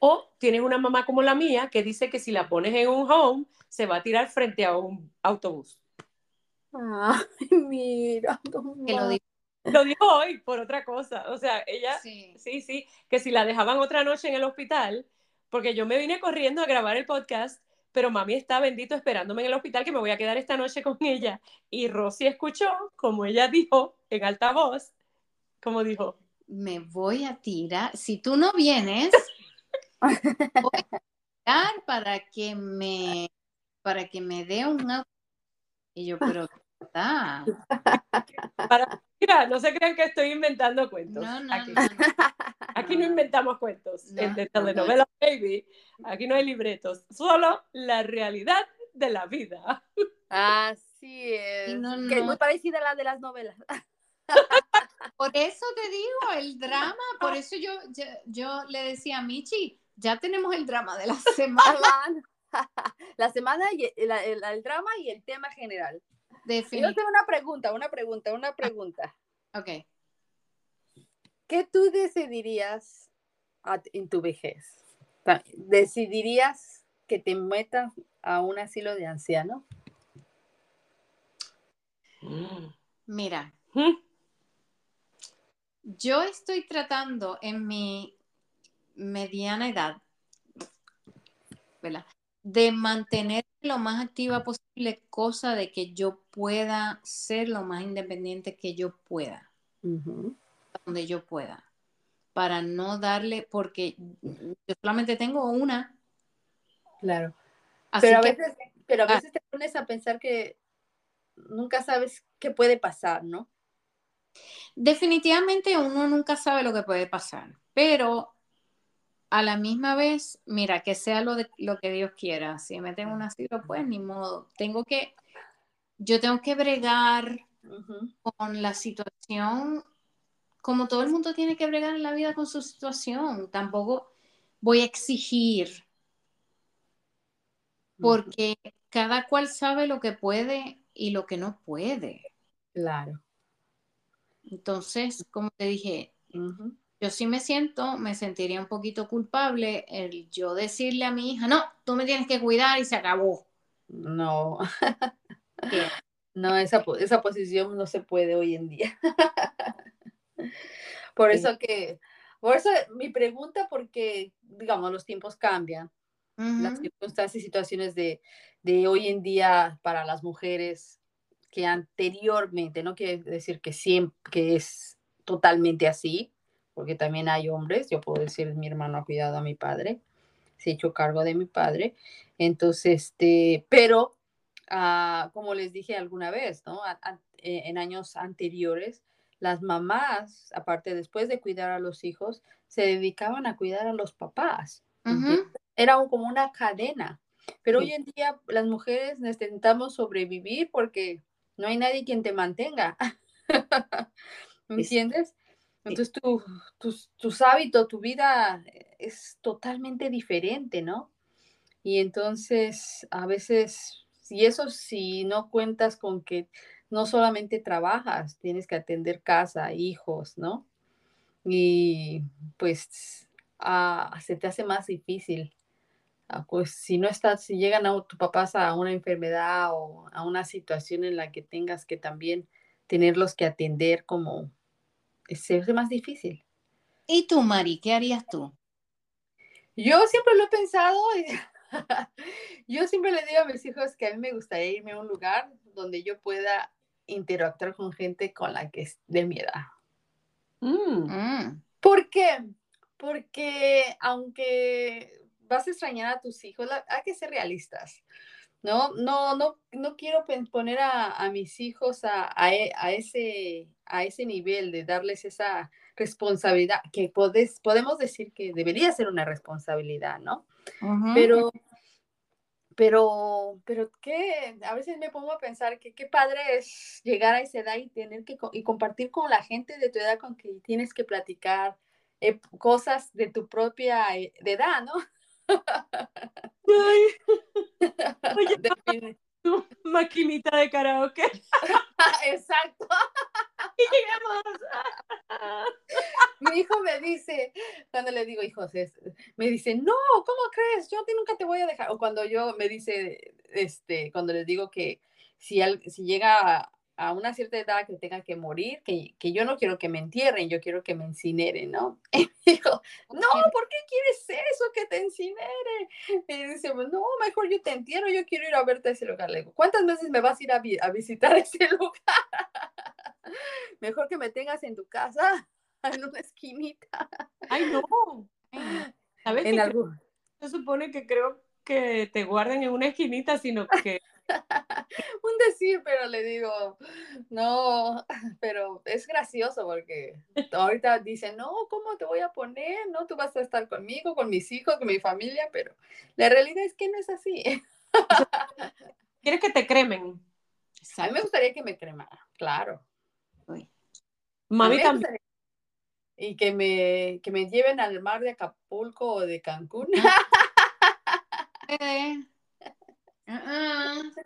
A: O tienes una mamá como la mía que dice que si la pones en un home, se va a tirar frente a un autobús.
B: Ay, mira.
C: Que lo, dijo.
A: lo dijo hoy por otra cosa. O sea, ella, sí, sí, que si la dejaban otra noche en el hospital, porque yo me vine corriendo a grabar el podcast pero mami está bendito esperándome en el hospital que me voy a quedar esta noche con ella. Y Rosy escuchó, como ella dijo en alta voz, como dijo,
C: me voy a tirar, si tú no vienes, voy a para que me, para que me dé un... Y yo, pero está.
A: Para, mira, no se crean que estoy inventando cuentos.
C: No, no,
A: aquí.
C: no,
A: aquí no inventamos cuentos. en telenovela Baby, aquí no hay libretos, solo la realidad de la vida.
B: Así es. que es muy parecida a la de las novelas.
C: Por eso te digo, el drama, por eso yo, yo, le decía a Michi, ya tenemos el drama de la semana.
B: la semana y el drama y el tema general. Yo tengo una pregunta, una pregunta, una pregunta.
C: Ok.
B: ¿Qué tú decidirías en tu vejez? ¿Decidirías que te metas a un asilo de ancianos?
C: Mira, yo estoy tratando en mi mediana edad, ¿verdad? de mantener lo más activa posible, cosa de que yo pueda ser lo más independiente que yo pueda, donde yo pueda, para no darle, porque yo solamente tengo una.
B: Claro. pero a, veces, pero a ah. veces te pones a pensar que nunca sabes qué puede pasar, ¿no?
C: Definitivamente uno nunca sabe lo que puede pasar, pero a la misma vez, mira, que sea lo, de, lo que Dios quiera. Si me tengo un asilo, pues ni modo. Tengo que, yo tengo que bregar con la situación, como todo el mundo tiene que bregar en la vida con su situación. Tampoco voy a exigir, porque cada cual sabe lo que puede y lo que no puede.
B: Claro.
C: Entonces, como te dije, yo sí me siento, me sentiría un poquito culpable el yo decirle a mi hija, no, tú me tienes que cuidar y se acabó.
B: No. No, esa, esa posición no se puede hoy en día. por eso que, por eso mi pregunta, porque, digamos, los tiempos cambian. Las circunstancias y situaciones de, de hoy en día para las mujeres que anteriormente, no quiere decir que siempre, que es totalmente así, porque también hay hombres, yo puedo decir, mi hermano ha cuidado a mi padre, se ha hecho cargo de mi padre, entonces, este, pero Ah, como les dije alguna vez, ¿no? Eh, en años anteriores, las mamás, aparte después de cuidar a los hijos, se dedicaban a cuidar a los papás. Era como una cadena. Pero hoy en día las mujeres necesitamos sobrevivir porque no hay nadie quien te mantenga. ¿Me entiendes? Entonces tu, tus, tus hábitos, tu vida es totalmente diferente, ¿no? Y entonces a veces y eso si no cuentas con que no solamente trabajas, tienes que atender casa, hijos, ¿no? Y pues ah, se te hace más difícil. Ah, pues si no estás, si llegan a tu papás a una enfermedad o a una situación en la que tengas que también tenerlos que atender como se hace más difícil.
C: ¿Y tú, Mari, qué harías tú?
B: Yo siempre lo he pensado yo siempre le digo a mis hijos que a mí me gustaría irme a un lugar donde yo pueda interactuar con gente con la que es de mi edad. Mm. Mm. ¿Por qué? Porque aunque vas a extrañar a tus hijos, hay que ser realistas. No, no, no, no quiero poner a, mis hijos a, e, a, ese, a ese nivel de darles esa responsabilidad, que podemos decir que debería ser una responsabilidad, ¿no? Pero, pero, pero que a veces me pongo a pensar que qué padre es llegar a esa edad y tener que y compartir con la gente de tu edad con que tienes que platicar eh, cosas de tu propia eh, edad, ¿no?
A: Oye, tu maquinita de karaoke.
B: Exacto. Mi hijo me dice, cuando le digo hijos, me dice, no, ¿cómo crees? Yo a ti nunca te voy a dejar. O cuando yo me dice, este, cuando les digo que si, si llega a una cierta edad que tenga que morir, que, que, yo no quiero que me entierren, yo quiero que me incineren, ¿no? Y dijo, no, ¿por qué quieres eso, que te incinere? Y dice, no, mejor yo te entierro, yo quiero ir a verte a ese lugar. Le digo, ¿cuántas veces me vas a ir a, a visitar ese lugar? mejor que me tengas en tu casa, en una esquinita.
A: Ay, no. ¿Sabes? En algún... Se supone que creo que te guarden en una esquinita, sino que
B: un decir, pero le digo, no, pero es gracioso porque ahorita dicen, no, ¿cómo te voy a poner? No, tú vas a estar conmigo, con mis hijos, con mi familia, pero la realidad es que no es así.
A: ¿Quieres que te cremen?
B: A mí me gustaría que me cremara, claro.
A: Mami también.
B: Y que me, que me lleven al mar de Acapulco o de Cancún.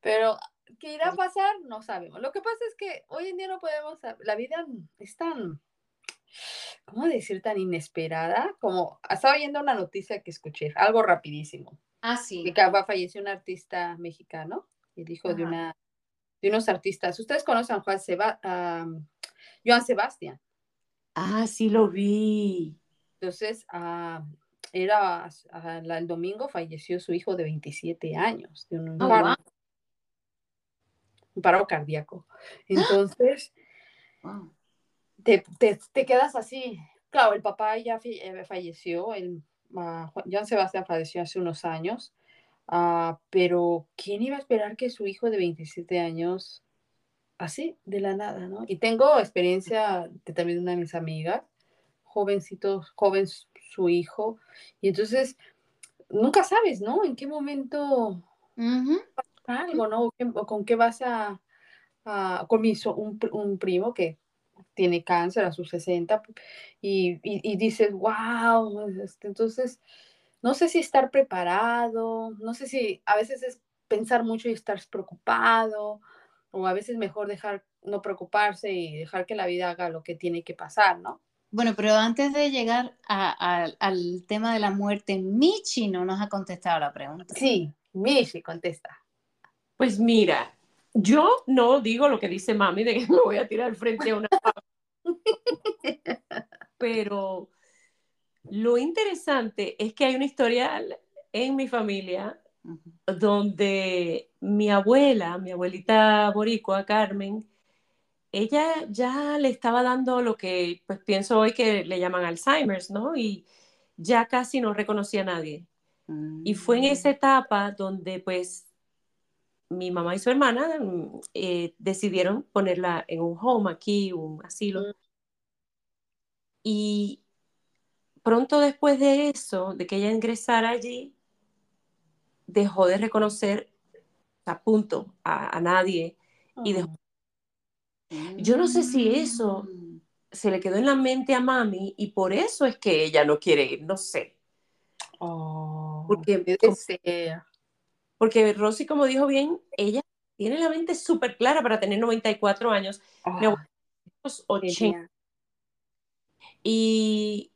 B: Pero, ¿qué irá a pasar? No sabemos. Lo que pasa es que hoy en día no podemos, la vida es tan, ¿cómo decir? Tan inesperada, como, estaba viendo una noticia que escuché, algo rapidísimo.
C: Ah, sí.
B: Que falleció un artista mexicano, el hijo de una, de unos artistas. Ustedes conocen a Juan Seba, Joan Sebastián.
A: Ah, sí lo vi.
B: Entonces, uh, era el domingo falleció su hijo de 27 años de un oh, paro, cardíaco. Entonces, te, quedas así. Claro, el papá ya eh, falleció, el, uh, John Sebastián falleció hace unos años, ah, pero ¿quién iba a esperar que su hijo de 27 años, así, de la nada, ¿no? Y tengo experiencia de también una de mis amigas, jovencito, joven su hijo. Y entonces, nunca sabes, ¿no? En qué momento algo, ¿no? O con qué vas a, con mi, un, un, primo que tiene cáncer a sus 60 y, y, dices, wow, este, entonces, no sé si estar preparado, no sé si a veces es pensar mucho y estar preocupado, o a veces mejor dejar, no preocuparse y dejar que la vida haga lo que tiene que pasar, ¿no?
C: Bueno, pero antes de llegar al tema de la muerte, Michi no nos ha contestado la pregunta.
B: Sí, Michi contesta.
A: Pues mira, Yo no digo lo que dice mami de que me voy a tirar frente a una pero lo interesante es que hay una historia en mi familia donde mi abuela, mi abuelita boricua, Carmen, ella ya le estaba dando lo que pues pienso hoy que le llaman Alzheimer's, ¿no? Y ya casi no reconocía a nadie. Y fue en esa mm. etapa donde pues mi mamá y su hermana mm, eh, decidieron ponerla en un home aquí, un asilo. Mm. Y pronto después de eso, de que ella ingresara allí, dejó de reconocer a punto a, nadie y dejó... Yo no sé si eso se le quedó en la mente a mami y por eso es que ella no quiere ir, no sé.
B: Oh,
A: porque, porque Rosy, como dijo bien, ella tiene la mente súper clara para tener 94 años. Oh, 80, y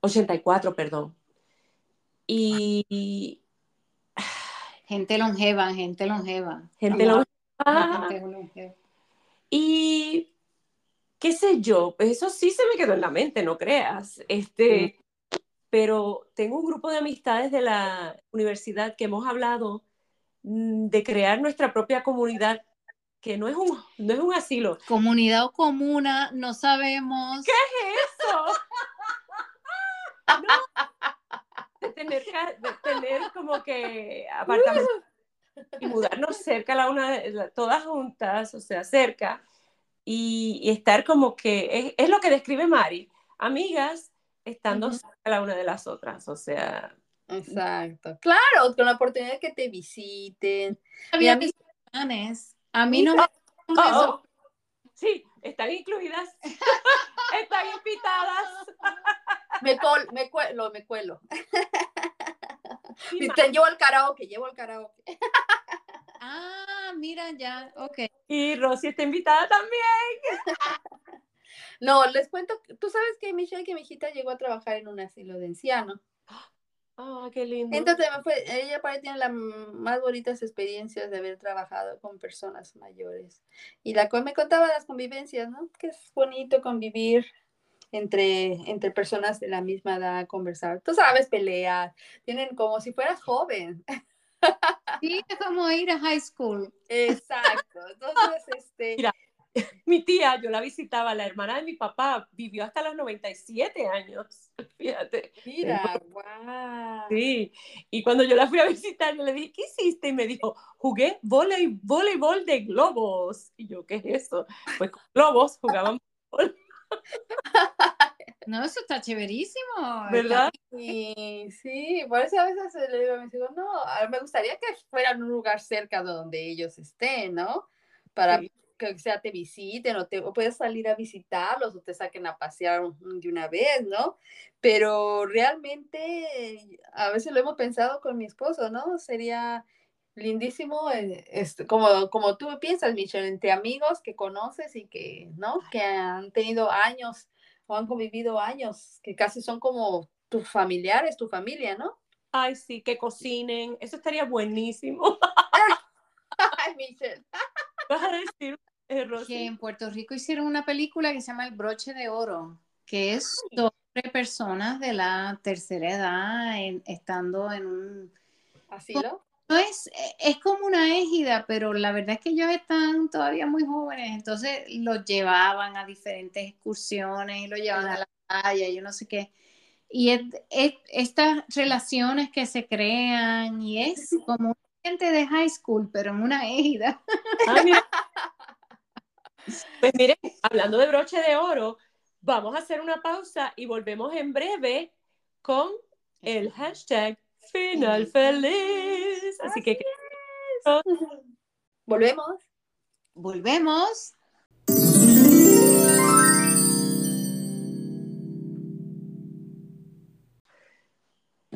A: 84, perdón. Y
C: gente longeva, gente longeva.
A: Gente longeva. Y qué sé yo, pues eso sí se me quedó en la mente, no creas. Este, pero tengo un grupo de amistades de la universidad que hemos hablado mm, de crear nuestra propia comunidad que no es un, no es un asilo.
C: Comunidad o comuna, no sabemos.
A: ¿Qué es eso? de, tener, de tener como que apartamentos y mudarnos cerca la una, todas juntas, o sea, cerca, y, estar como que, es, lo que describe Mari, amigas estando cerca la una de las otras, o sea.
B: Exacto, claro, con la oportunidad de que te visiten.
C: Había planes a mí no me...
A: Oh, oh. Sí, están incluidas. están invitadas.
B: me, me cuelo, me cuelo. Te llevo al karaoke, llevo al karaoke.
C: ah, mira ya, ok.
A: Y Rosy está invitada también.
B: no, les cuento, tú sabes que Michelle, que mi hijita llegó a trabajar en un asilo de ancianos.
A: Ah, qué lindo.
B: Entonces, ella para tiene las más bonitas experiencias de haber trabajado con personas mayores. Y la cual me contaba las convivencias, ¿no? Que es bonito convivir entre, entre personas de la misma edad, conversar. Tú sabes, pelear. Tienen como si fueras joven.
C: Sí, es como ir a high school.
B: Exacto. Entonces, este...
A: mi tía, yo la visitaba, la hermana de mi papá, vivió hasta los 97 años, fíjate.
B: Mira, wow.
A: Sí, y cuando yo la fui a visitar, yo le dije, ¿qué hiciste? Y me dijo, jugué voleibol de globos. Y yo, ¿qué es eso? Pues con globos jugaban
C: No, eso está chéverísimo.
A: ¿Verdad?
B: Sí, sí, por eso a veces le digo a mis hijos, no, me gustaría que fueran un lugar cerca de donde ellos estén, ¿no? Para que sea te visiten o, te, puedes salir a visitarlos o te saquen a pasear de una vez, ¿no? Pero realmente a veces lo hemos pensado con mi esposo, ¿no? Sería lindísimo, este, como, como tú piensas, Michelle, entre amigos que conoces y que, ¿no? Que han tenido años o han convivido años, que casi son como tus familiares, tu familia, ¿no?
A: Ay, sí, que cocinen, eso estaría buenísimo.
B: Ay, Michelle.
A: Vas a decir
C: eh, que en Puerto Rico hicieron una película que se llama El broche de oro, que es sobre personas de la tercera edad estando en un
B: asilo.
C: No es, es como una égida, pero la verdad es que ellos están todavía muy jóvenes, entonces los llevaban a diferentes excursiones y los llevaban a la playa, yo no sé qué. Y estas relaciones que se crean, y es como gente de high school, pero en una égida. Ah,
A: pues miren, hablando de broche de oro, vamos a hacer una pausa y volvemos en breve con el hashtag final feliz. Así que...
B: Volvemos.
C: Volvemos.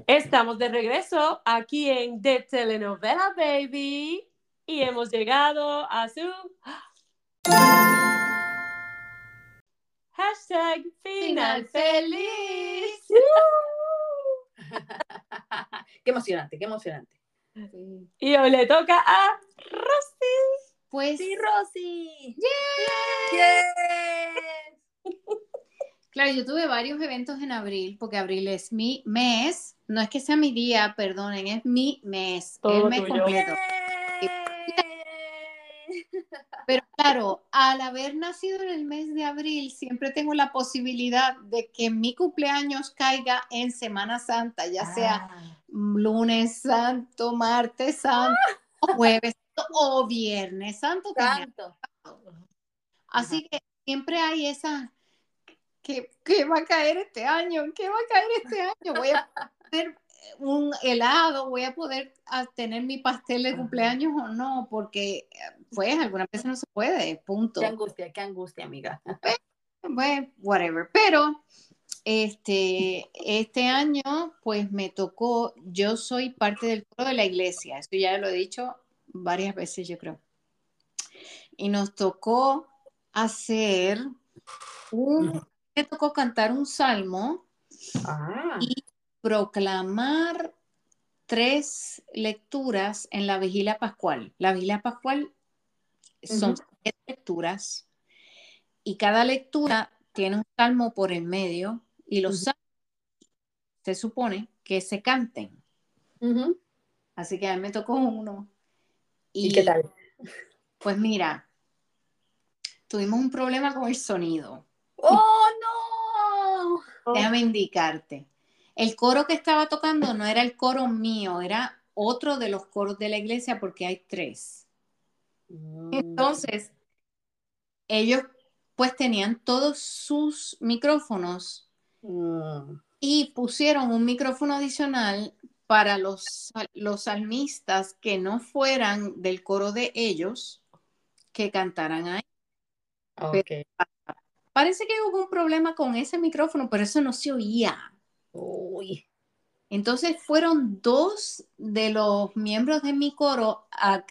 A: Estamos de regreso aquí en The Telenovela Baby y hemos llegado a su Hashtag final feliz.
B: qué emocionante, qué emocionante.
A: Y hoy le toca a Rosy.
C: pues
B: Sí, Rosy. Yes.
C: Claro, yo tuve varios eventos en abril, porque abril es mi mes, no es que sea mi día, perdonen, es mi mes,
A: Todo
C: el mes
A: tuyo.
C: completo. Pero claro, al haber nacido en el mes de abril, siempre tengo la posibilidad de que mi cumpleaños caiga en Semana Santa, ya sea
A: Ah,
C: lunes santo, martes santo, o jueves santo, o viernes santo.
B: Tanto.
C: Así que siempre hay esa, ¿qué, qué va a caer este año? ¿Qué va a caer este año? Voy a poner un helado, voy a poder ah, tener mi pastel de
A: Ajá.
C: cumpleaños o no, porque eh, pues algunas veces no se puede, punto.
B: Qué angustia, qué angustia, amiga.
C: Bueno, whatever. Pero este, este año, pues me tocó, yo soy parte del coro de la iglesia, eso ya lo he dicho varias veces, yo creo. Y nos tocó hacer un, me tocó cantar un salmo
B: Ah,
C: y proclamar tres lecturas en la vigilia pascual. La vigilia pascual son siete lecturas y cada lectura tiene un salmo por el medio y los salmos se supone que se canten. Así que a mí me tocó uno.
B: ¿Y qué tal?
C: Pues mira, tuvimos un problema con el sonido.
B: ¡Oh, no!
A: oh,
C: Déjame indicarte. El coro que estaba tocando no era el coro mío, era otro de los coros de la iglesia porque hay tres.
B: Mm.
C: Entonces, ellos pues tenían todos sus micrófonos
B: Mm.
C: y pusieron un micrófono adicional para los, los salmistas que no fueran del coro de ellos que cantaran ahí.
B: Ok.
C: Parece que hubo un problema con ese micrófono, pero eso no se oía.
B: Uy.
C: Entonces fueron dos de los miembros de mi coro a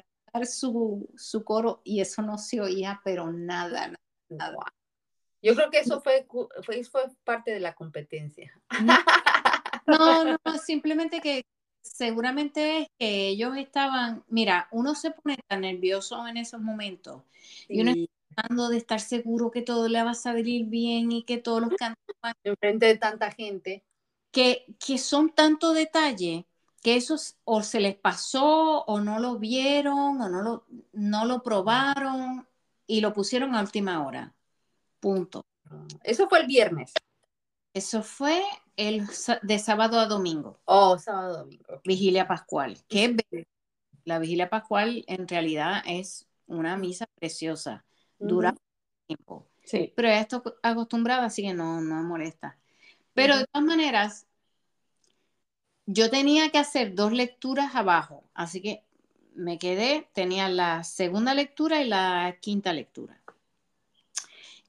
C: su, su coro y eso no se oía, pero nada. nada.
B: Guau. Yo creo que eso fue, fue, fue parte de la competencia.
C: No, no, no, simplemente que seguramente es que ellos estaban, mira, uno se pone tan nervioso en esos momentos y uno
B: Sí,
C: está tratando de estar seguro que todo le va a salir bien y que todos los cantos van-
B: enfrente de tanta gente.
C: que, que son tanto detalle que esos o se les pasó o no lo vieron o no lo, no lo probaron y lo pusieron a última hora. Punto.
B: Eso fue el viernes.
C: Eso fue el, de sábado a domingo,
B: Oh, sábado, domingo.
C: vigilia pascual. Que es be- la vigilia pascual en realidad es una misa preciosa, dura tiempo.
A: sí.
C: Pero ya estoy acostumbrada, así que no, no me molesta. Pero de todas maneras, yo tenía que hacer dos lecturas abajo, así que me quedé, tenía la segunda lectura y la quinta lectura.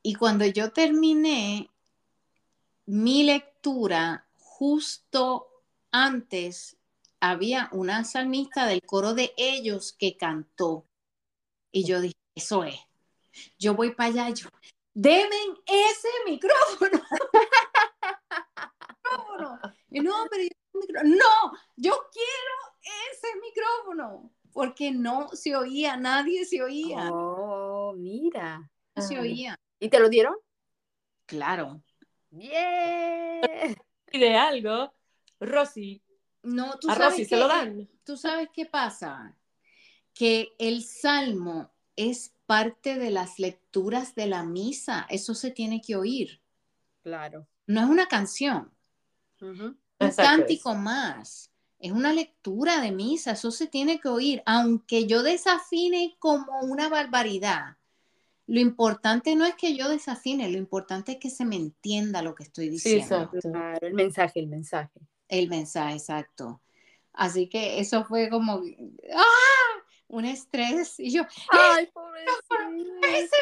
C: Y cuando yo terminé mi lectura, justo antes había una salmista del coro de ellos que cantó. Y yo dije, eso es. Yo voy para allá, yo, deben ese micrófono. no, pero yo, no, yo quiero ese micrófono. Porque no se oía, nadie se oía.
B: Oh, mira.
C: No se
A: Ah.
C: oía.
B: ¿Y te lo dieron?
C: Claro.
B: Bien.
A: Y de algo, Rosy,
C: No, tú
A: a
C: sabes
A: Rosy
C: que-
A: se lo dan.
C: ¿Tú sabes qué pasa? Que el salmo es parte de las lecturas de la misa. Eso se tiene que oír.
B: Claro.
C: No es una canción. Un cántico más. Es una lectura de misa. Eso se tiene que oír. Aunque yo desafine como una barbaridad. Lo importante no es que yo desafine, lo importante es que se me entienda lo que estoy
A: Sí,
C: diciendo.
A: exacto.
B: Claro, el mensaje, el mensaje.
C: El mensaje, exacto. Así que eso fue como, ¡ah! Un estrés. Y yo,
B: Ay, pobrecito.
C: ese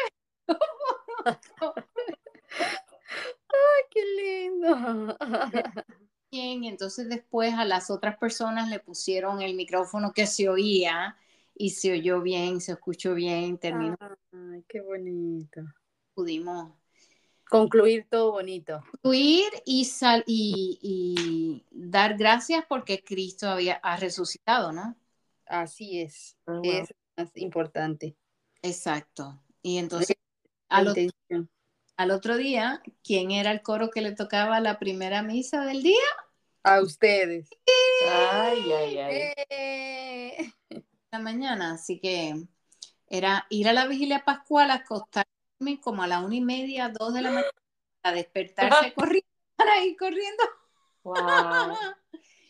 B: Ay, qué lindo.
C: bien. Y entonces después a las otras personas le pusieron el micrófono que se oía y se oyó bien, se escuchó bien, terminó,
B: Ay, qué bonito.
C: pudimos
B: Concluir todo bonito.
C: huir y, sal, y, y dar gracias porque Cristo había ha resucitado, ¿no?
B: Así es.
A: Ah, wow.
B: Es más importante.
C: Exacto. Y entonces, al, al otro día, ¿quién era el coro que le tocaba la primera misa del día?
B: A ustedes.
A: Ay, ay, ay.
B: Eh,
C: La mañana, así que era ir a la vigilia pascual, acostarme como a la una y media, dos de la mañana, a despertarse corriendo, para ir corriendo.
A: Wow.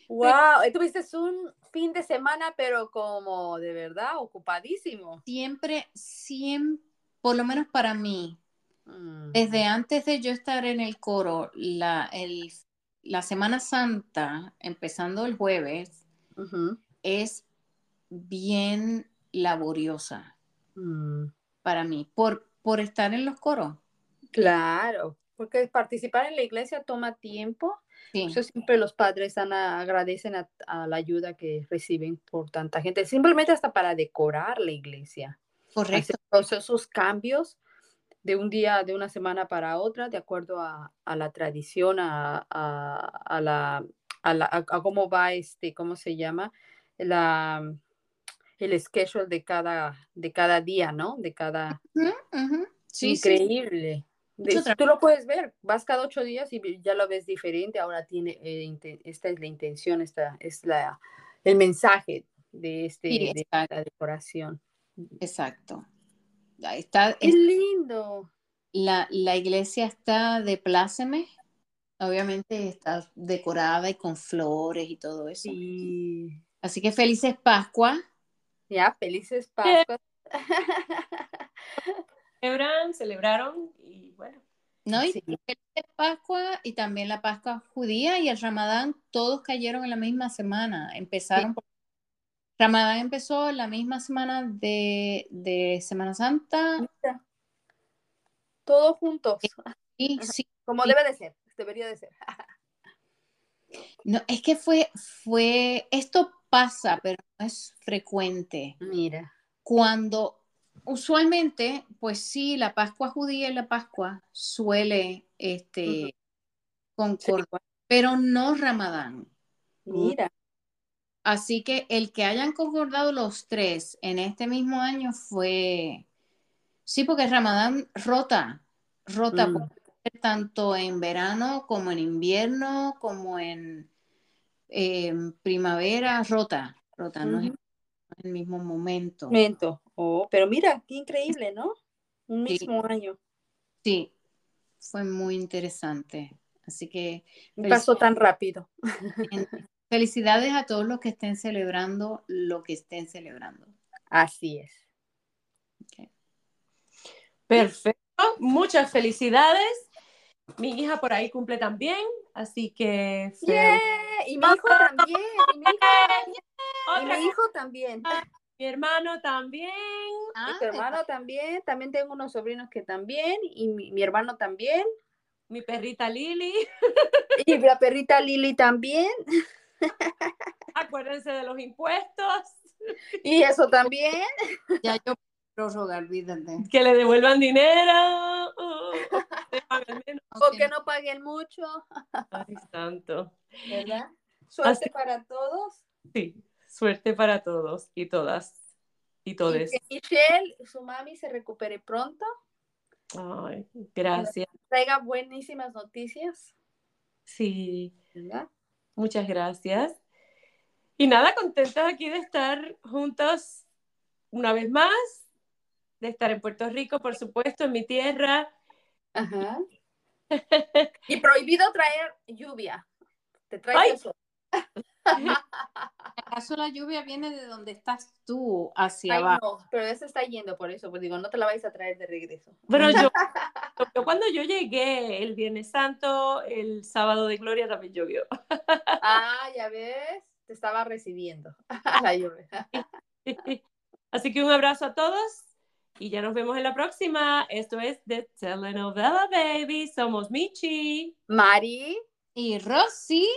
B: Wow, y tuviste un fin de semana, pero como de verdad ocupadísimo.
C: Siempre, siempre, por lo menos para mí. Desde antes de yo estar en el coro, la, el- la Semana Santa, empezando el jueves, es bien laboriosa
B: Mm.
C: para mí, por, por estar en los coros.
B: Claro, porque participar en la iglesia toma tiempo.
C: Sí,
B: eso siempre los padres dan a- agradecen a, a la ayuda que reciben por tanta gente, simplemente hasta para decorar la iglesia.
C: correcto.
B: hacer todos esos cambios de un día, de una semana para otra, de acuerdo a, a la tradición, a, a- a la, a, la- cómo va este, ¿cómo se llama? La, el schedule de cada, de cada día, ¿no? De cada...
C: Ujú, ujú. Sí, sí,
B: Increíble. De-
C: Mucho
B: tú lo puedes ver, vas cada ocho días y ya lo ves diferente. Ahora tiene, eh, esta es la intención, esta es la, el mensaje de, este,
C: Sí,
B: de la decoración.
C: exacto. Está,
B: ¡Qué
C: es-
B: lindo!
C: la, la iglesia está de pláceme, obviamente está decorada y con flores y todo eso.
B: Sí.
C: Así que felices Pascua.
B: Ya, felices Pascuas.
A: Celebran, celebraron y bueno.
C: ¿no? Y
B: Sí.
C: felices Pascua y también la Pascua judía y el Ramadán, todos cayeron en la misma semana. Empezaron por- Ramadán empezó la misma semana de, de Semana Santa.
B: Mira. Todos juntos,
C: Y sí,
B: como
C: Sí.
B: debe de ser, debería de ser.
C: no, es que fue, fue, esto pasa, pero no es frecuente.
B: Mira.
C: Cuando usualmente, pues sí, la Pascua judía y la Pascua suele este, concordar, pero no Ramadán.
B: Mira.
C: Así que el que hayan concordado los tres en este mismo año fue, sí, porque Ramadán rota, rota
B: Mm.
C: tanto en verano como en invierno, como en primavera, rota, rota, no es en el mismo momento.
B: Momento. Oh, pero mira, qué increíble, ¿no? Un
C: Sí.
B: mismo año.
C: Sí, fue muy interesante. Así que
B: Pasó tan rápido.
C: Felicidades a todos los que estén celebrando lo que estén celebrando.
B: Así es.
A: Perfecto. Muchas felicidades. Mi hija por ahí cumple también, así que
B: ¡Yeah! Y mi hijo también. Y mi hijo también. Y mi hijo también.
A: mi hermano también.
C: Ah,
B: Y tu hermano también. También tengo unos sobrinos que también. Y mi, mi hermano también.
A: Mi perrita Lili.
B: Y la perrita Lili también.
A: Acuérdense de los impuestos.
B: Y eso también.
C: ya yo olvídate.
A: Que le devuelvan dinero. Oh.
B: O que no paguen mucho.
A: Ay, santo.
B: ¿Verdad? Suerte
A: Así-
B: para todos.
A: Sí, suerte para todos y todas y
B: Y
A: todes.
B: que Michelle, su mami, se recupere pronto.
A: Ay, gracias.
B: Traiga buenísimas noticias.
A: Sí,
B: ¿Verdad?
A: Muchas gracias. Y nada, contentos aquí de estar juntos una vez más, de estar en Puerto Rico, por supuesto, en mi tierra.
B: Ajá. Y prohibido traer lluvia. Te traes.
C: ¿Acaso la lluvia viene de donde estás tú hacia
B: Ay,
C: abajo?
B: no, pero ese está yendo por eso. Pues digo, no te la vais a traer de regreso.
A: Bueno, yo, yo cuando yo llegué el Viernes Santo, el sábado de Gloria también llovió.
B: Ah, ya ves. Te estaba recibiendo la lluvia.
A: Así que un abrazo a todos y ya nos vemos en la próxima. Esto es The Telenovela Baby. Somos Michi.
B: Mari,
C: Y Rosy,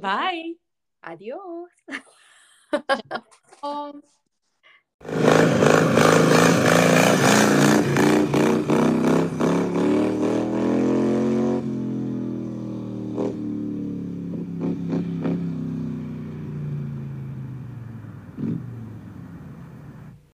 A: Bye.
B: adiós.